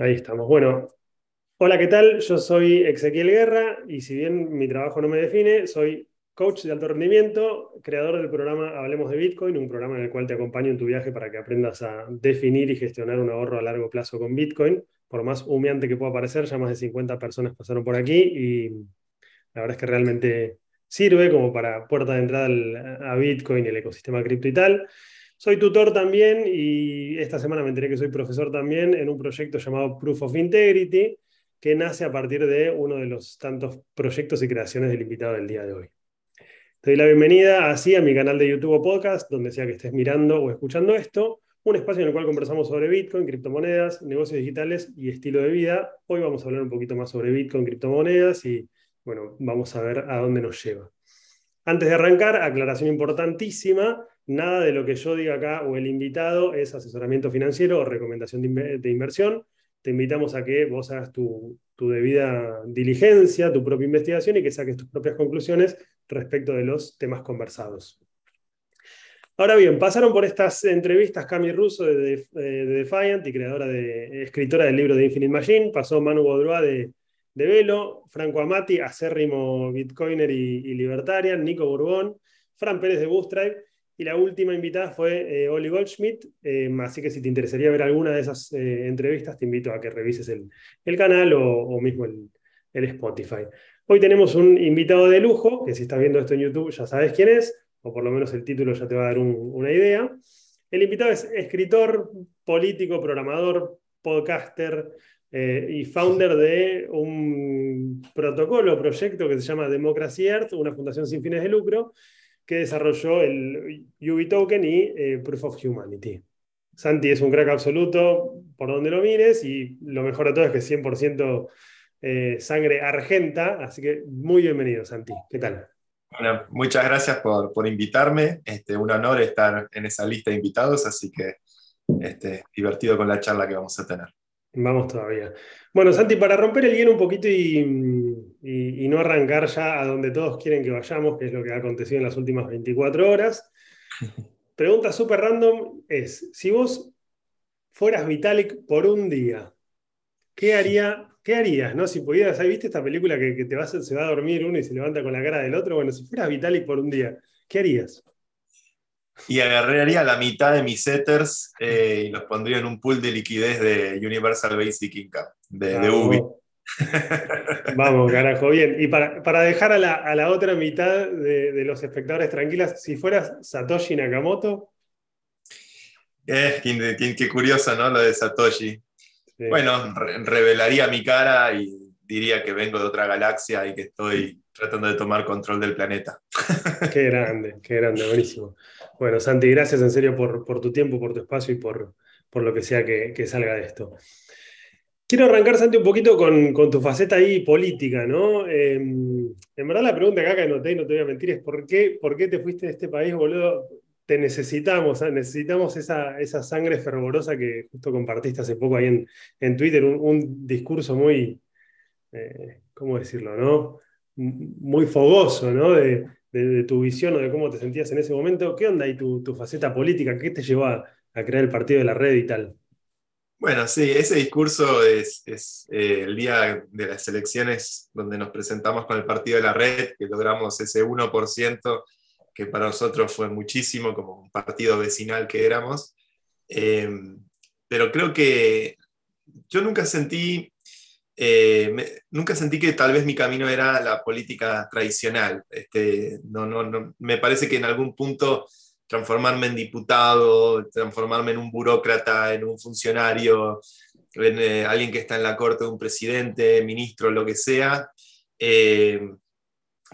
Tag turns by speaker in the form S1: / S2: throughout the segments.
S1: Ahí estamos. Bueno, hola, ¿qué tal? Yo soy Ezequiel Guerra y si bien mi trabajo no me define, soy coach de alto rendimiento, creador del programa Hablemos de Bitcoin, un programa en el cual te acompaño en tu viaje para que aprendas a definir y gestionar un ahorro a largo plazo con Bitcoin. Por más humeante que pueda parecer, ya más de 50 personas pasaron por aquí y la verdad es que realmente sirve como para puerta de entrada a Bitcoin el ecosistema cripto y tal. Soy tutor también y esta semana me enteré que soy profesor también en un proyecto llamado Proof of Integrity, que nace a partir de uno de los tantos proyectos y creaciones del invitado del día de hoy. Te doy la bienvenida así a mi canal de YouTube o podcast, donde sea que estés mirando o escuchando esto, un espacio en el cual conversamos sobre Bitcoin, criptomonedas, negocios digitales y estilo de vida. Hoy vamos a hablar un poquito más sobre Bitcoin, criptomonedas y bueno, vamos a ver a dónde nos lleva. Antes de arrancar, aclaración importantísima, Nada de lo que yo diga acá o el invitado es asesoramiento financiero o recomendación de, inversión. Te invitamos a que vos hagas tu, debida diligencia, tu propia investigación y que saques tus propias conclusiones respecto de los temas conversados. Ahora bien, pasaron por estas entrevistas Cami Russo de, Defiant y creadora de, escritora del libro de Infinite Machine, pasó Manu Bodroa de, Velo, Franco Amati, acérrimo bitcoiner y, y libertarian, Nico Bourbon, Fran Pérez de Bootstrap y la última invitada fue eh, Oli Goldschmidt, eh, así que si te interesaría ver alguna de esas eh, entrevistas, te invito a que revises el, canal o, mismo el, Spotify. Hoy tenemos un invitado de lujo, que si estás viendo esto en YouTube ya sabes quién es, o por lo menos el título ya te va a dar una idea. El invitado es escritor, político, programador, podcaster y founder de un protocolo, proyecto que se llama Democracy Earth, una fundación sin fines de lucro, que desarrolló el UV Token y eh, Proof of Humanity. Santi es un crack absoluto por donde lo mires y lo mejor de todo es que es 100% eh, sangre argenta, así que muy bienvenido Santi. ¿Qué tal?
S2: Bueno, muchas gracias por, por invitarme. Este, un honor estar en esa lista de invitados, así que este, divertido con la charla que vamos a tener.
S1: Vamos todavía. Bueno, Santi, para romper el hielo un poquito y, no arrancar ya a donde todos quieren que vayamos, que es lo que ha acontecido en las últimas 24 horas, pregunta súper random es, si vos fueras Vitalik por un día, ¿qué, haría, qué harías? ¿no? Si pudieras, ¿viste esta película que, te vas, se va a dormir uno y se levanta con la cara del otro? Bueno, si fueras Vitalik por un día, ¿qué harías?
S2: y agarraría la mitad de mis setters eh, y los pondría en un pool de liquidez de Universal Basic Income, de, UBI.
S1: Vamos, carajo, bien. Y para, dejar a la, otra mitad de, los espectadores tranquilas, si fueras Satoshi Nakamoto.
S2: Eh, qué, curioso, ¿no? Lo de Satoshi. Bueno, revelaría mi cara y diría que vengo de otra galaxia y que estoy tratando de tomar control del planeta.
S1: Qué grande, qué grande, buenísimo. Bueno, Santi, gracias en serio por, tu tiempo, por tu espacio y por, por lo que sea que, salga de esto. Quiero arrancar, Santi, un poquito con, tu faceta ahí política, ¿no? Em, en verdad la pregunta acá que anoté, y no te voy a mentir, es ¿por qué, por qué te fuiste de este país, boludo? Te necesitamos, ¿eh? necesitamos esa, esa, sangre fervorosa que justo compartiste hace poco ahí en, Twitter, un, discurso muy, eh, ¿cómo decirlo, no? Muy fogoso, ¿no? De, de, tu visión o de cómo te sentías en ese momento. ¿Qué onda ahí tu, faceta política? ¿Qué te llevó a, crear el partido de la red y tal?
S2: Bueno, sí, ese discurso es, eh, el día de las elecciones donde nos presentamos con el partido de la red, que logramos ese 1%, que para nosotros fue muchísimo, como un partido vecinal que éramos. Eh, pero creo que yo nunca sentí eh, nunca sentí que tal vez mi camino era la política tradicional. Este, no, no, me parece que en algún punto transformarme en diputado, transformarme en un burócrata, en un funcionario, en eh, alguien que está en la corte de un presidente, ministro, lo que sea, eh,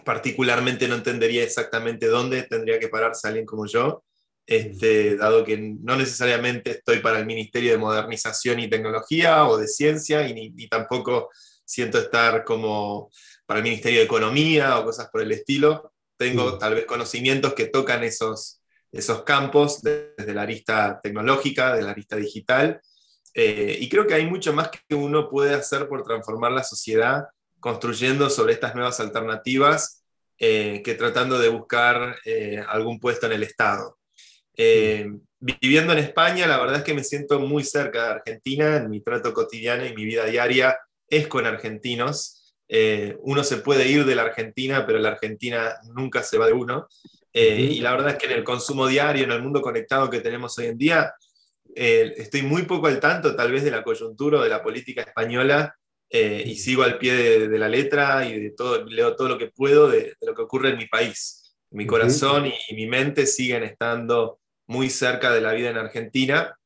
S2: particularmente no entendería exactamente dónde tendría que pararse alguien como yo. Este, dado que no necesariamente estoy para el Ministerio de Modernización y Tecnología o de Ciencia, y ni, tampoco siento estar como para el Ministerio de Economía o cosas por el estilo. Tengo tal vez conocimientos que tocan esos, esos campos desde la arista tecnológica, de la arista digital, eh, y creo que hay mucho más que uno puede hacer por transformar la sociedad construyendo sobre estas nuevas alternativas eh, que tratando de buscar eh, algún puesto en el Estado. Viviendo en España, la verdad es que me siento muy cerca de Argentina, en mi trato cotidiano y mi vida diaria es con argentinos. Uno se puede ir de la Argentina, pero la Argentina nunca se va de uno. Eh, y la verdad es que en el consumo diario, en el mundo conectado que tenemos hoy en día, estoy muy poco al tanto tal vez de la coyuntura o de la política española y sigo al pie de, la letra y de todo, leo todo lo que puedo de, lo que ocurre en mi país. Mi corazón y mi mente siguen estando muy cerca de la vida en Argentina,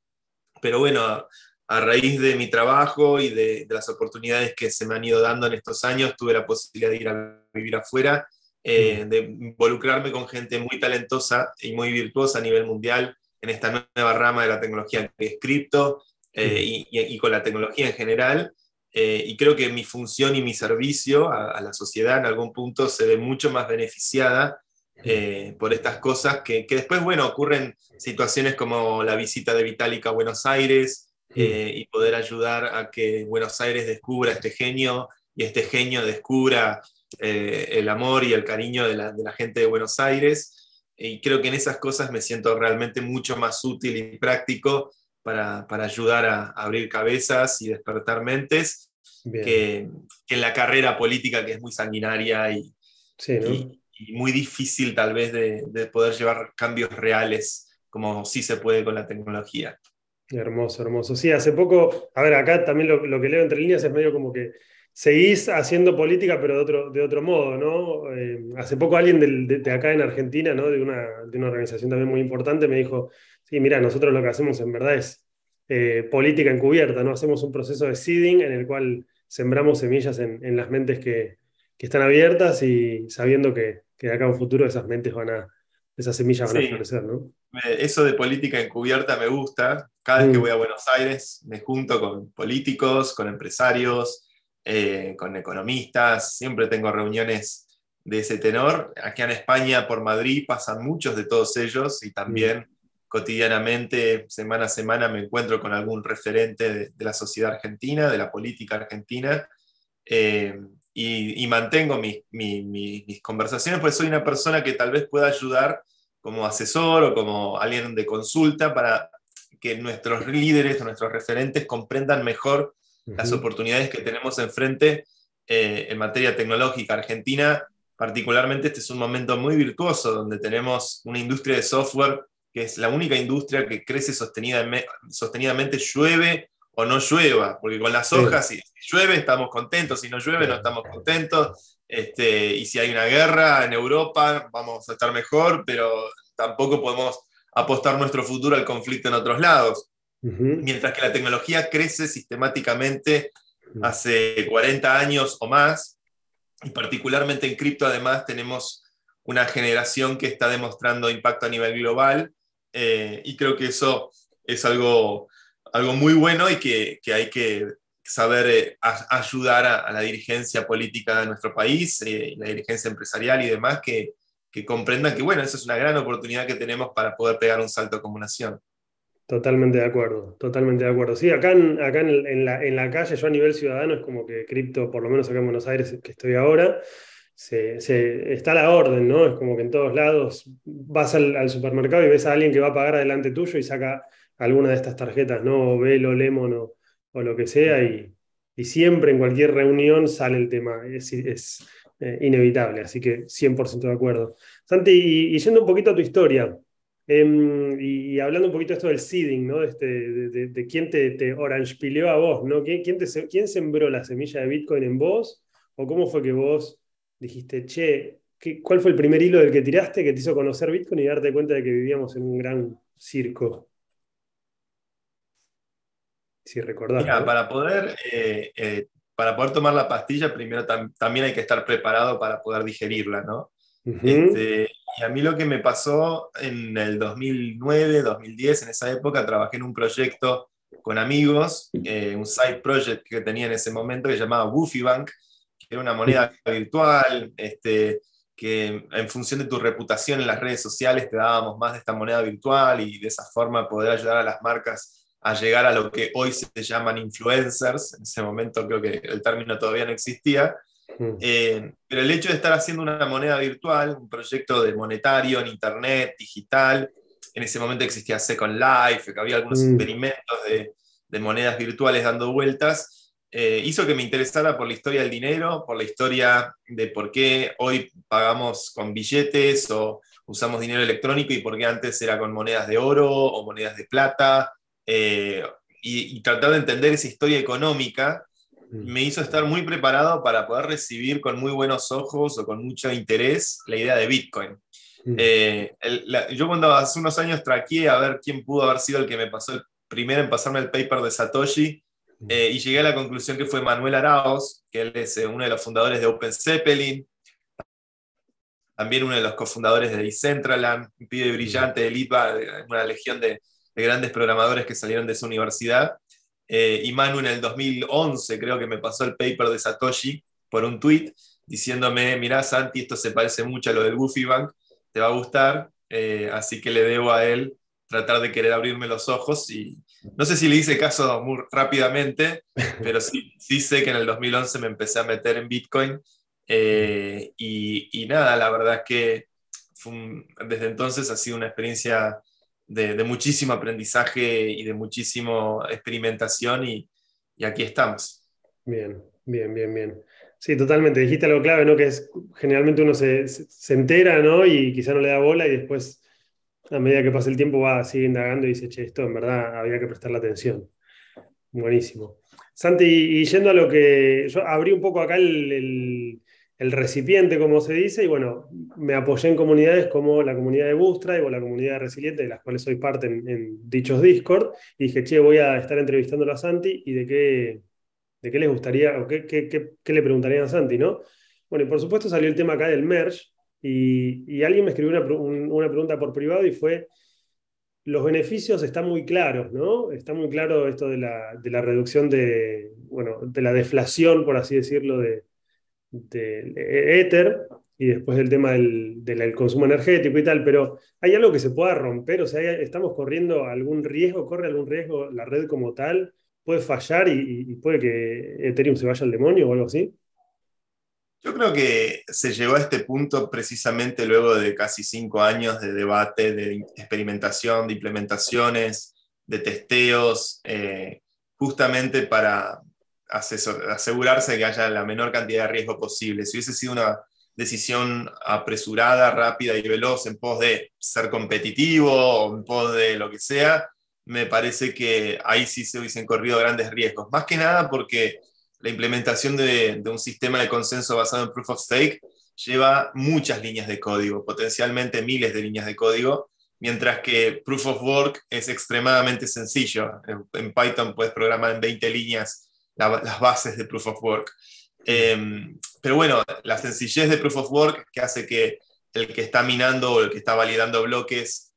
S2: pero bueno, a, raíz de mi trabajo y de, las oportunidades que se me han ido dando en estos años, tuve la posibilidad de ir a vivir afuera, eh, de involucrarme con gente muy talentosa y muy virtuosa a nivel mundial en esta nueva rama de la tecnología que es cripto eh, y, con la tecnología en general. Eh, y creo que mi función y mi servicio a, a, la sociedad en algún punto se ve mucho más beneficiada eh, por estas cosas que, después, bueno, ocurren situaciones como la visita de Vitálica a Buenos Aires y poder ayudar a que Buenos Aires descubra este genio y este genio descubra eh, el amor y el cariño de la, gente de Buenos Aires. Y creo que en esas cosas me siento realmente mucho más útil y práctico para, ayudar a, abrir cabezas y despertar mentes que, en la carrera política que es muy sanguinaria y,
S1: sí, ¿no?
S2: y muy difícil tal vez de, poder llevar cambios reales como sí se puede con la tecnología.
S1: Hermoso, hermoso. Sí, hace poco, a ver, acá también lo, que leo entre líneas es medio como que seguís haciendo política, pero de otro, de otro modo, ¿no? Eh, hace poco alguien de, acá en Argentina, ¿no? De una, de una organización también muy importante, me dijo, sí, mira, nosotros lo que hacemos en verdad es eh, política encubierta, ¿no? Hacemos un proceso de seeding en el cual sembramos semillas en, las mentes que, que, están abiertas y sabiendo que, que de acá a un futuro esas mentes van a, esas semillas van a florecer, ¿no?
S2: Eso de política encubierta me gusta. Cada vez que mm. voy a Buenos Aires me junto con políticos, con empresarios, eh, con economistas, siempre tengo reuniones de ese tenor. Aquí en España, por Madrid, pasan muchos de todos ellos y también mm. cotidianamente, semana a semana, me encuentro con algún referente de, la sociedad argentina, de la política argentina. Eh, y, mantengo mis conversaciones, pues soy una persona que tal vez pueda ayudar como asesor o como alguien de consulta para que nuestros líderes o nuestros referentes comprendan mejor las oportunidades que tenemos enfrente eh, en materia tecnológica. Argentina, particularmente, este es un momento muy virtuoso donde tenemos una industria de software que es la única industria que crece sostenidamente, llueve o no llueva, porque con las hojas, si, llueve estamos contentos, si no llueve no estamos contentos, este, y si hay una guerra en Europa vamos a estar mejor, pero tampoco podemos apostar nuestro futuro al conflicto en otros lados. Mientras que la tecnología crece sistemáticamente hace 40 años o más, y particularmente en cripto además tenemos una generación que está demostrando impacto a nivel global, eh, y creo que eso es algo algo muy bueno y que, hay que saber eh, ayudar a, la dirigencia política de nuestro país, eh, la dirigencia empresarial y demás, que, comprendan que, bueno, esa es una gran oportunidad que tenemos para poder pegar un salto como nación.
S1: Totalmente de acuerdo, totalmente de acuerdo. Sí, acá, en, acá en, la, en la calle, yo a nivel ciudadano, es como que cripto, por lo menos acá en Buenos Aires, que estoy ahora, se, está a la orden, ¿no? Es como que en todos lados vas al, supermercado y ves a alguien que va a pagar adelante tuyo y saca alguna de estas tarjetas, ¿no? Velo, Lemon o, o lo que sea, y, y, siempre en cualquier reunión sale el tema, es, es eh, inevitable, así que 100% de acuerdo. Santi, y, yendo un poquito a tu historia, em, y, hablando un poquito de esto del seeding, ¿no? Este, de, de, quién te, te orange pileó a vos, ¿no? ¿Quién, quién, te, ¿Quién sembró la semilla de Bitcoin en vos? ¿O cómo fue que vos dijiste, che, ¿qué, ¿cuál fue el primer hilo del que tiraste que te hizo conocer Bitcoin y darte cuenta de que vivíamos en un gran circo? Si recordás.
S2: para, poder, eh, eh, para poder tomar la pastilla, primero también hay que estar preparado para poder digerirla, ¿no? Este, y a mí lo que me pasó en el 2009, 2010, en esa época, trabajé en un proyecto con amigos, eh, un side project que tenía en ese momento que se llamaba Woofy Bank, que era una moneda virtual, este, que en función de tu reputación en las redes sociales te dábamos más de esta moneda virtual y de esa forma poder ayudar a las marcas a llegar a lo que hoy se llaman influencers, en ese momento creo que el término todavía no existía. Eh, pero el hecho de estar haciendo una moneda virtual, un proyecto de monetario en Internet, digital, en ese momento existía Second Life, que había algunos mm. experimentos de, monedas virtuales dando vueltas, eh, hizo que me interesara por la historia del dinero, por la historia de por qué hoy pagamos con billetes o usamos dinero electrónico y por qué antes era con monedas de oro o monedas de plata. Eh, y, tratar de entender esa historia económica mm. Me hizo estar muy preparado para poder recibir con muy buenos ojos o con mucho interés la idea de Bitcoin. Mm. Eh, yo cuando hace unos años traqué a ver quién pudo haber sido el que me pasó el primero en pasarme el paper de Satoshi mm. eh, y llegué a la conclusión que fue Manuel Araos, que él es eh, uno de los fundadores de Open Zeppelin, también uno de los cofundadores de Decentraland, un pibe brillante de Litva, una legión de, de grandes programadores que salieron de esa universidad. Eh, y Manu en el 2011 creo que me pasó el paper de Satoshi por un tweet diciéndome, mirá Santi, esto se parece mucho a lo del Goofy Bank, te va a gustar, eh, así que le debo a él tratar de querer abrirme los ojos y no sé si le hice caso muy rápidamente, pero sí, sí sé que en el 2011 me empecé a meter en Bitcoin eh, y, nada, la verdad es que desde entonces ha sido una experiencia de, muchísimo aprendizaje y de muchísima experimentación y, aquí estamos.
S1: Bien, bien, bien, bien. Sí, totalmente. Dijiste algo clave, ¿no? Que es generalmente uno se, entera, ¿no? Y quizá no le da bola y después, a medida que pasa el tiempo, va, sigue indagando y dice, che, esto en verdad había que prestarle atención. Buenísimo. Santi, y yendo a lo que. Yo abrí un poco acá el recipiente, como se dice, y bueno, me apoyé en comunidades como la comunidad de Bootstrap o la comunidad de Resiliente, de las cuales soy parte en, dichos Discord, y dije, che, voy a estar entrevistando a Santi y de qué, de qué les gustaría, o qué, qué, le preguntarían a Santi, ¿no? Bueno, y por supuesto salió el tema acá del merge, y, alguien me escribió una, pregunta por privado y fue, los beneficios están muy claros, ¿no? Está muy claro esto de la, de la reducción de, bueno, de la deflación, por así decirlo, de del éter y después del tema del, consumo energético y tal, pero ¿hay algo que se pueda romper? O sea, ¿estamos corriendo algún riesgo? ¿Corre algún riesgo la red como tal? ¿Puede fallar y, puede que Ethereum se vaya al demonio o algo así?
S2: Yo creo que se llegó a este punto precisamente luego de casi cinco años de debate, de experimentación, de implementaciones, de testeos, eh, justamente para, asegurarse de que haya la menor cantidad de riesgo posible. Si hubiese sido una decisión apresurada, rápida y veloz en pos de ser competitivo o en pos de lo que sea, me parece que ahí sí se hubiesen corrido grandes riesgos. Más que nada porque la implementación de, de un sistema de consenso basado en proof of stake lleva muchas líneas de código, potencialmente miles de líneas de código, mientras que proof of work es extremadamente sencillo. En, Python puedes programar en 20 líneas las bases de Proof of Work. Em, pero bueno, la sencillez de Proof of Work que hace que el que está minando o el que está validando bloques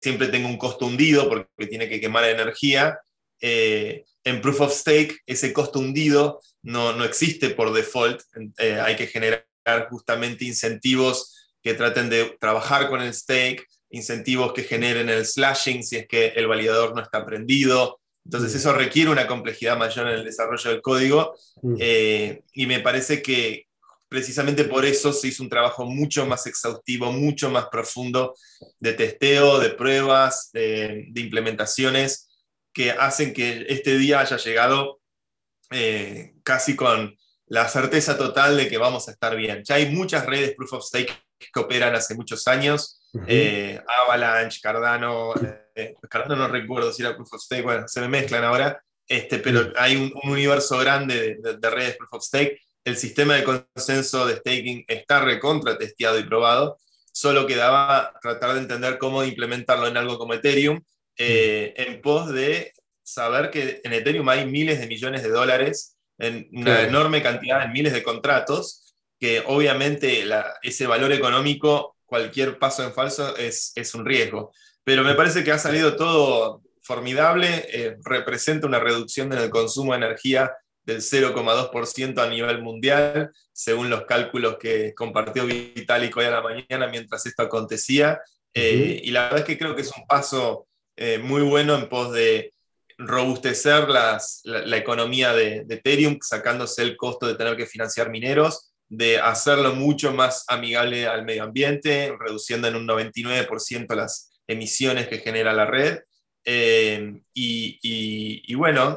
S2: siempre tenga un costo hundido porque tiene que quemar energía. Eh, en Proof of Stake ese costo hundido no, no existe por default. Eh, hay que generar justamente incentivos que traten de trabajar con el stake, incentivos que generen el slashing si es que el validador no está prendido, entonces eso requiere una complejidad mayor en el desarrollo del código mm. eh, y me parece que precisamente por eso se hizo un trabajo mucho más exhaustivo, mucho más profundo de testeo, de pruebas, de, implementaciones que hacen que este día haya llegado eh, casi con la certeza total de que vamos a estar bien. Ya hay muchas redes proof of stake que operan hace muchos años, eh, Avalanche, Cardano, eh, Cardano no recuerdo si era Proof of Stake, bueno, se me mezclan ahora, este, pero hay un, universo grande de, redes Proof of Stake. El sistema de consenso de staking está recontra testeado y probado. Solo quedaba tratar de entender cómo implementarlo en algo como Ethereum, eh, en pos de saber que en Ethereum hay miles de millones de dólares, en una enorme cantidad, en miles de contratos, que obviamente ese valor económico, cualquier paso en falso es, es un riesgo. Pero me parece que ha salido todo formidable, eh, representa una reducción en el consumo de energía del 0,2% a nivel mundial, según los cálculos que compartió Vitalik hoy a la mañana mientras esto acontecía. Eh, y la verdad es que creo que es un paso eh, muy bueno en pos de robustecer las, la, economía de, de, Ethereum, sacándose el costo de tener que financiar mineros, de hacerlo mucho más amigable al medio ambiente, reduciendo en un 99% las emisiones que genera la red. Eh, y, bueno,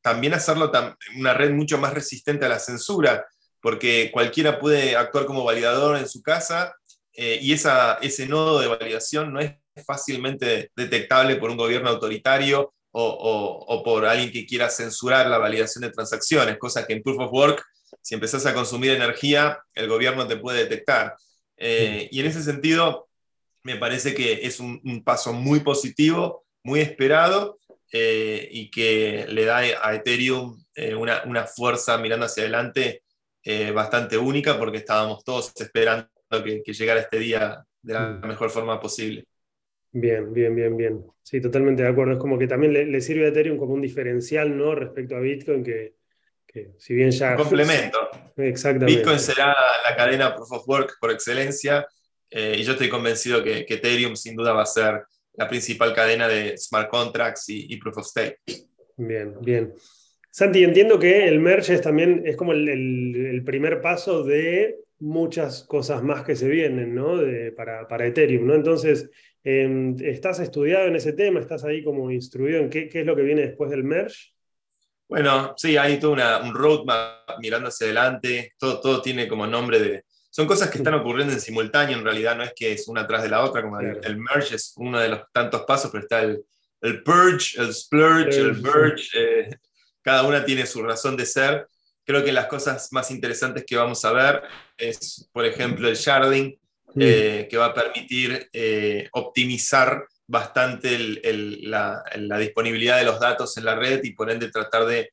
S2: también hacerlo una red mucho más resistente a la censura, porque cualquiera puede actuar como validador en su casa eh, y esa, ese nodo de validación no es fácilmente detectable por un gobierno autoritario o, por alguien que quiera censurar la validación de transacciones, cosa que en Proof of Work, si empezás a consumir energía, el gobierno te puede detectar. Eh, y en ese sentido, me parece que es un, paso muy positivo, muy esperado, eh, y que le da a Ethereum eh, una, fuerza mirando hacia adelante bastante única, porque estábamos todos esperando que, que llegara este día de la mm. mejor forma posible.
S1: Bien, bien, bien, bien. Sí, totalmente de acuerdo. Es como que también le, sirve a Ethereum como un diferencial, ¿no? Respecto a Bitcoin, que, si bien ya...
S2: complemento.
S1: Exactamente.
S2: Bitcoin será la cadena Proof of Work por excelencia eh, y yo estoy convencido que, Ethereum sin duda va a ser la principal cadena de smart contracts y, Proof of Stake.
S1: Bien, bien. Santi, entiendo que el merge es también es como el, primer paso de muchas cosas más que se vienen, ¿no? para, para Ethereum, ¿no? Entonces, Em, ¿Estás estudiado en ese tema? ¿Estás ahí como instruido en qué, es lo que viene después del merge?
S2: Bueno, sí, hay todo un roadmap mirando hacia adelante, todo, todo tiene como nombre de... Son cosas que están ocurriendo en simultáneo, en realidad no es que es una tras de la otra, como el, merge es uno de los tantos pasos, pero está el, el purge, el splurge, el merge, eh, cada una tiene su razón de ser. Creo que las cosas más interesantes que vamos a ver es, por ejemplo, el sharding. Eh, que va a permitir eh, optimizar bastante la, disponibilidad de los datos en la red y por ende tratar de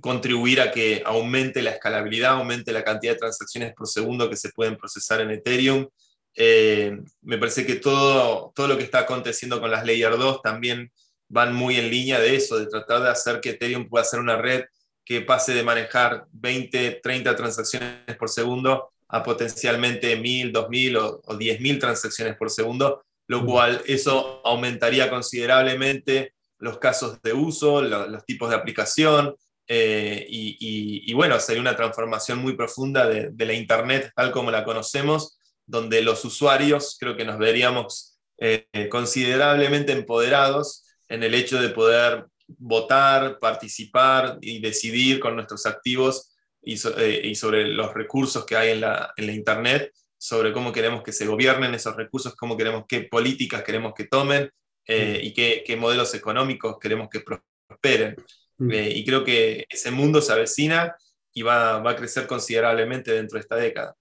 S2: contribuir a que aumente la escalabilidad, aumente la cantidad de transacciones por segundo que se pueden procesar en Ethereum. Eh, me parece que todo, todo lo que está aconteciendo con las Layer 2 también van muy en línea de eso, de tratar de hacer que Ethereum pueda ser una red que pase de manejar 20, 30 transacciones por segundo a potencialmente 1.000, 2.000 o, o 10.000 transacciones por segundo, lo cual eso aumentaría considerablemente los casos de uso, los tipos de aplicación, eh, y, bueno, sería una transformación muy profunda de, la Internet tal como la conocemos, donde los usuarios creo que nos veríamos eh, considerablemente empoderados en el hecho de poder votar, participar y decidir con nuestros activos eh, y, sobre los recursos que hay en la, en la, Internet, sobre cómo queremos que se gobiernen esos recursos, cómo queremos, qué políticas queremos que tomen eh, mm. y qué, qué, modelos económicos queremos que prosperen. Mm. Eh, y creo que ese mundo se avecina y va, va, a crecer considerablemente dentro de esta década.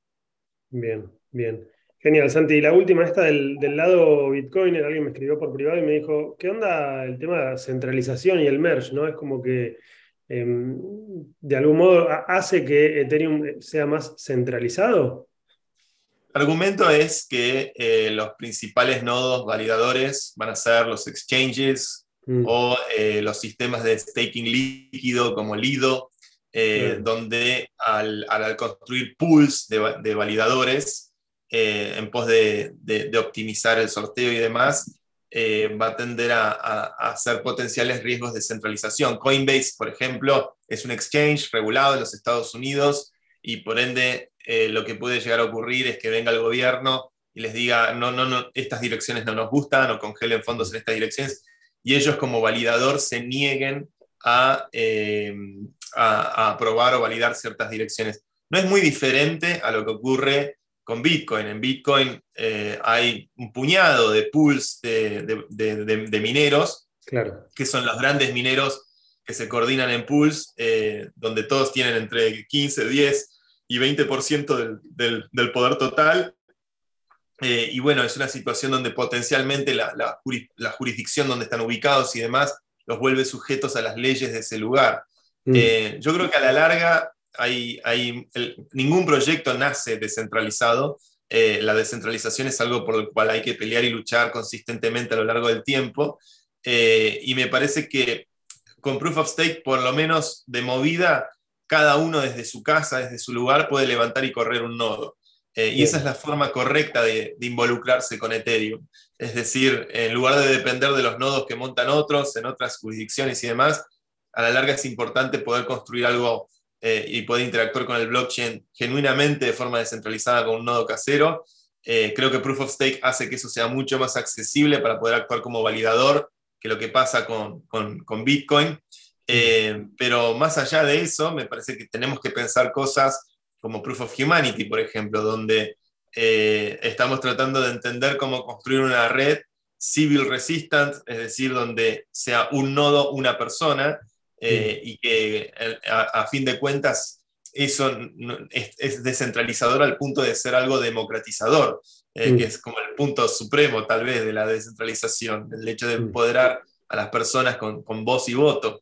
S1: Bien, bien. Genial, Santi. Y la última, esta del, del lado Bitcoin, alguien me escribió por privado y me dijo, ¿qué onda el tema de la centralización y el merge? ¿no? Es como que Em, de algún modo hace que Ethereum sea más centralizado?
S2: El argumento es que eh, los principales nodos validadores van a ser los exchanges mm. o eh, los sistemas de staking líquido como Lido, eh, donde al, construir pools de, validadores en pos de, de, optimizar el sorteo y demás, va a tender a, a, ser potenciales riesgos de centralización. Coinbase, por ejemplo, es un exchange regulado en los Estados Unidos y por ende eh, lo que puede llegar a ocurrir es que venga el gobierno y les diga, no, no, no, estas direcciones no nos gustan o congelen fondos en estas direcciones y ellos como validador se nieguen a, eh, a, a aprobar o validar ciertas direcciones. No es muy diferente a lo que ocurre con Bitcoin. En Bitcoin eh, hay un puñado de pools de, mineros,
S1: claro.
S2: que son los grandes mineros que se coordinan en pools, eh, donde todos tienen entre 15, 10 y 20% del, del, poder total. Eh, y bueno, es una situación donde potencialmente la, la, jurisdicción donde están ubicados y demás los vuelve sujetos a las leyes de ese lugar. Mm. yo creo que a la larga hay, ningún proyecto nace descentralizado. Eh, la descentralización es algo por el cual hay que pelear y luchar consistentemente a lo largo del tiempo. Eh, y me parece que con Proof of Stake, por lo menos de movida, cada uno desde su casa, desde su lugar, puede levantar y correr un nodo. Eh, y esa es la forma correcta de, de, involucrarse con Ethereum. Es decir, en lugar de depender de los nodos que montan otros en otras jurisdicciones y demás, a la larga es importante poder construir algo eh, y poder interactuar con el blockchain genuinamente de forma descentralizada con un nodo casero creo que Proof of Stake hace que eso sea mucho más accesible para poder actuar como validador que lo que pasa con, con, Bitcoin. pero más allá de eso, me parece que tenemos que pensar cosas como Proof of Humanity, por ejemplo, donde estamos tratando de entender cómo construir una red civil resistant, es decir, donde sea un nodo, una persona, eh, y que a, fin de cuentas eso es, descentralizador al punto de ser algo democratizador, eh, que es como el punto supremo tal vez de la descentralización, el hecho de empoderar a las personas con, voz y voto.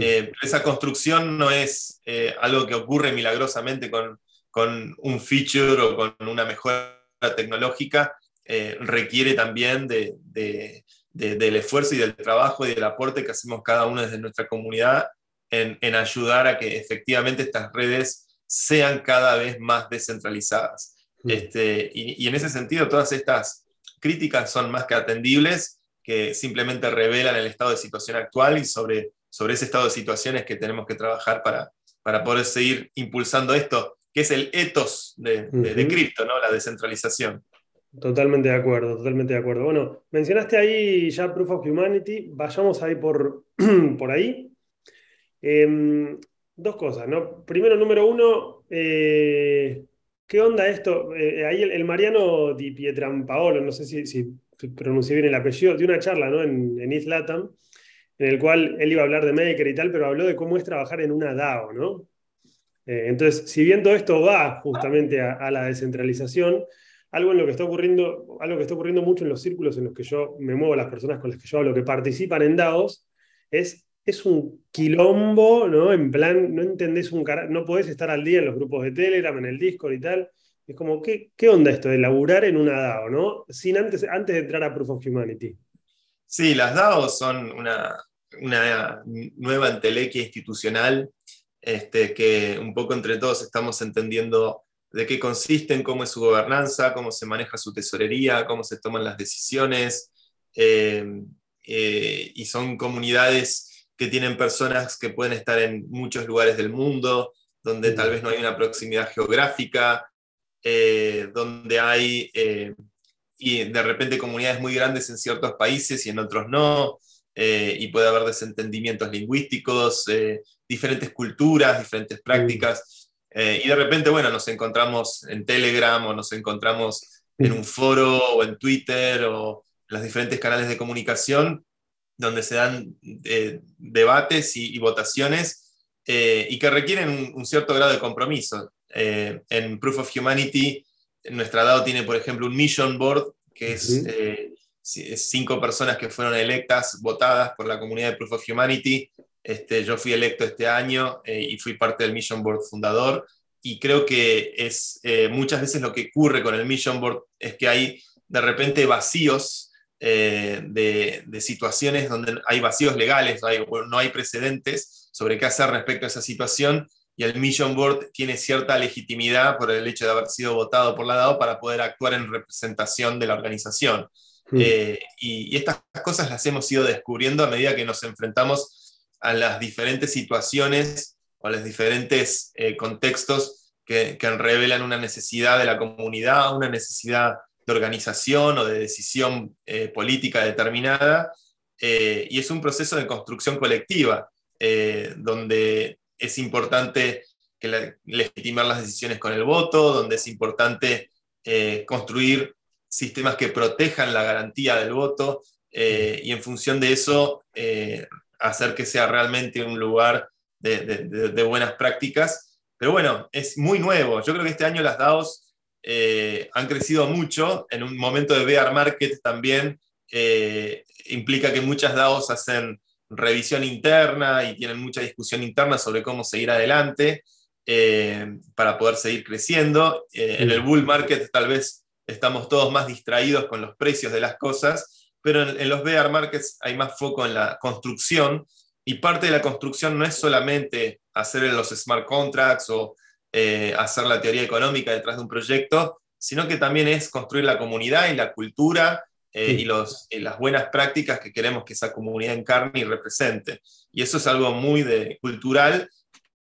S2: Eh, esa construcción no es algo que ocurre milagrosamente con, con un feature o con una mejora tecnológica, eh, requiere también de, del esfuerzo y del trabajo y del aporte que hacemos cada uno desde nuestra comunidad en, en ayudar a que efectivamente estas redes sean cada vez más descentralizadas. Mm. Este, y, y, en ese sentido, todas estas críticas son más que atendibles, que simplemente revelan el estado de situación actual y sobre, sobre ese estado de situaciones que tenemos que trabajar para, para poder seguir impulsando esto, que es el ethos de, de cripto, ¿no? la descentralización.
S1: Totalmente de acuerdo, totalmente de acuerdo. Bueno, mencionaste ahí ya Proof of Humanity, vayamos ahí por, por ahí. Em, dos cosas, ¿no? Primero, número uno, eh, ¿qué onda esto? Eh, ahí el, Mariano Di Pietrampaolo, no sé si, si pronuncié bien el apellido, de una charla ¿no? en, en East Latam, en el cual él iba a hablar de Maker y tal, pero habló de cómo es trabajar en una DAO, ¿no? Eh, entonces, si bien todo esto va justamente a la descentralización, algo en lo que está ocurriendo, algo que está ocurriendo mucho en los círculos en los que yo me muevo, las personas con las que yo hablo que participan en DAOs, es, es un quilombo, ¿no? En plan, no entendés un cara, no podés estar al día en los grupos de Telegram, en el Discord y tal. Es como, ¿qué, qué onda esto de laburar en una DAO, ¿no? Sin antes, antes de entrar a Proof of Humanity.
S2: Sí, las DAOs son una, una nueva entelequia institucional este, que un poco entre todos estamos entendiendo de qué consisten, cómo es su gobernanza, cómo se maneja su tesorería, cómo se toman las decisiones. Eh, eh, y son comunidades que tienen personas que pueden estar en muchos lugares del mundo, donde tal vez no hay una proximidad geográfica, eh, donde hay y de repente comunidades muy grandes en ciertos países y en otros no, y puede haber desentendimientos lingüísticos, diferentes culturas, diferentes prácticas. Eh, y de repente, bueno, nos encontramos en Telegram o nos encontramos en un foro o en Twitter o en los diferentes canales de comunicación donde se dan eh, debates y, votaciones eh, y que requieren un, cierto grado de compromiso. en Proof of Humanity, nuestra DAO tiene, por ejemplo, un mission board, que es cinco personas que fueron electas, votadas por la comunidad de Proof of Humanity, este, yo fui electo este año eh, y fui parte del Mission Board fundador y creo que es eh, muchas veces lo que ocurre con el Mission Board es que hay de repente vacíos eh, de, situaciones donde hay vacíos legales, no hay, precedentes sobre qué hacer respecto a esa situación y el Mission Board tiene cierta legitimidad por el hecho de haber sido votado por la DAO para poder actuar en representación de la organización. Hmm. y, y, estas cosas las hemos ido descubriendo a medida que nos enfrentamos a las diferentes situaciones o a los diferentes eh, contextos que, revelan una necesidad de la comunidad, una necesidad de organización o de decisión eh, política determinada. Eh, y es un proceso de construcción colectiva, donde es importante que legitimar las decisiones con el voto, donde es importante construir sistemas que protejan la garantía del voto, y en función de eso hacer que sea realmente un lugar de, buenas prácticas. Pero bueno, es muy nuevo. Yo creo que este año las DAOs eh, han crecido mucho. En un momento de bear market también eh, implica que muchas DAOs hacen revisión interna y tienen mucha discusión interna sobre cómo seguir adelante eh, para poder seguir creciendo. En el bull market tal vez estamos todos más distraídos con los precios de las cosas pero en, los bear markets hay más foco en la construcción y parte de la construcción no es solamente hacer los smart contracts o eh, hacer la teoría económica detrás de un proyecto, sino que también es construir la comunidad y la cultura eh, y, los, las buenas prácticas que queremos que esa comunidad encarne y represente. Y eso es algo muy de, cultural.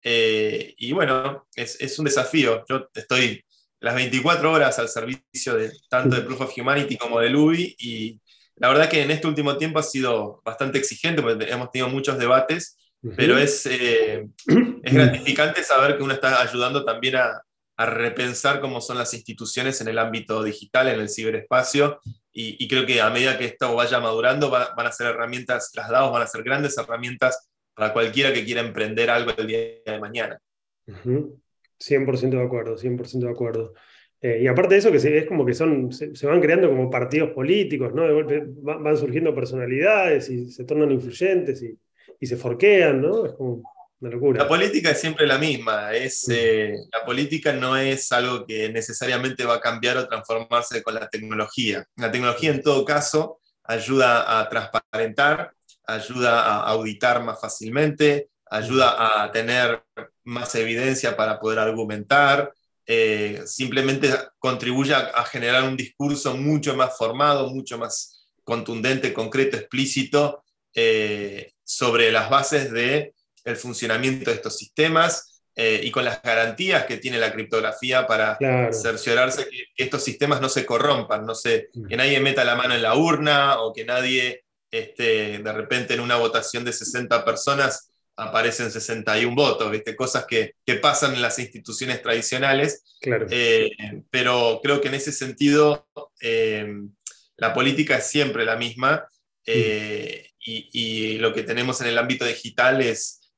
S2: Eh, y bueno, es, es, un desafío. Yo estoy las 24 horas al servicio de tanto de Proof of Humanity como de UBI y la verdad que en este último tiempo ha sido bastante exigente porque hemos tenido muchos debates, pero es, eh, es gratificante saber que uno está ayudando también a, a, repensar cómo son las instituciones en el ámbito digital, en el ciberespacio, y, y creo que a medida que esto vaya madurando van a ser herramientas, las DAOs van a ser grandes herramientas para cualquiera que quiera emprender algo el día de mañana.
S1: 100% de acuerdo, 100% de acuerdo. Eh, y aparte de eso, que se, es como que son, se, van creando como partidos políticos, ¿no? De golpe van, surgiendo personalidades y se tornan influyentes y, y, se forquean, ¿no? Es como una locura.
S2: La política es siempre la misma. Es, eh, la política no es algo que necesariamente va a cambiar o transformarse con la tecnología. La tecnología, en todo caso, ayuda a transparentar, ayuda a auditar más fácilmente, ayuda a tener más evidencia para poder argumentar, eh, simplemente contribuye a, generar un discurso mucho más formado, mucho más contundente, concreto, explícito eh, sobre las bases del el funcionamiento de estos sistemas eh, y con las garantías que tiene la criptografía para cerciorarse que, estos sistemas no se corrompan, no se, mm. que nadie meta la mano en la urna o que nadie este, de repente en una votación de 60 personas aparecen 61 votos, ¿viste? cosas que, pasan en las instituciones tradicionales.
S1: Claro.
S2: Eh, pero creo que en ese sentido eh, la política es siempre la misma eh, y, lo que tenemos en el ámbito digital es,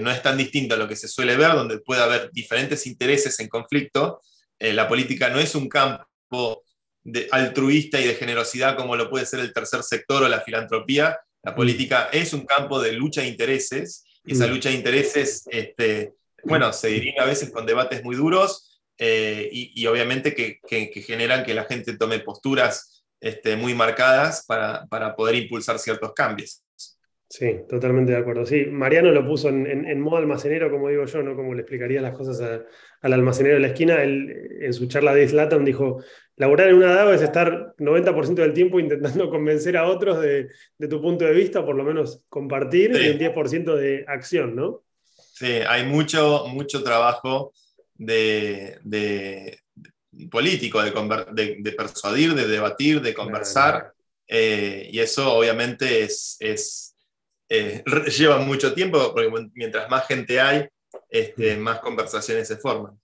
S2: no es tan distinto a lo que se suele ver, donde puede haber diferentes intereses en conflicto. la política no es un campo de altruista y de generosidad como lo puede ser el tercer sector o la filantropía. La política es un campo de lucha de intereses y esa mm. lucha de intereses, este, bueno, se dirige a veces con debates muy duros eh, y, obviamente que, generan que la gente tome posturas este, muy marcadas para, poder impulsar ciertos cambios.
S1: Sí, totalmente de acuerdo. Sí, Mariano lo puso en, modo almacenero, como digo yo, ¿no? Como le explicaría las cosas al almacenero de la esquina. Él, en su charla de Slatam dijo, laborar en una DAO es estar 90% del tiempo intentando convencer a otros de, tu punto de vista, por lo menos compartir, y un 10% de acción, ¿no?
S2: Sí, hay mucho, mucho trabajo de, político, de, persuadir, de debatir, de conversar, eh, y eso obviamente es, es eh, lleva mucho tiempo, porque mientras más gente hay, este, mm. más conversaciones se forman.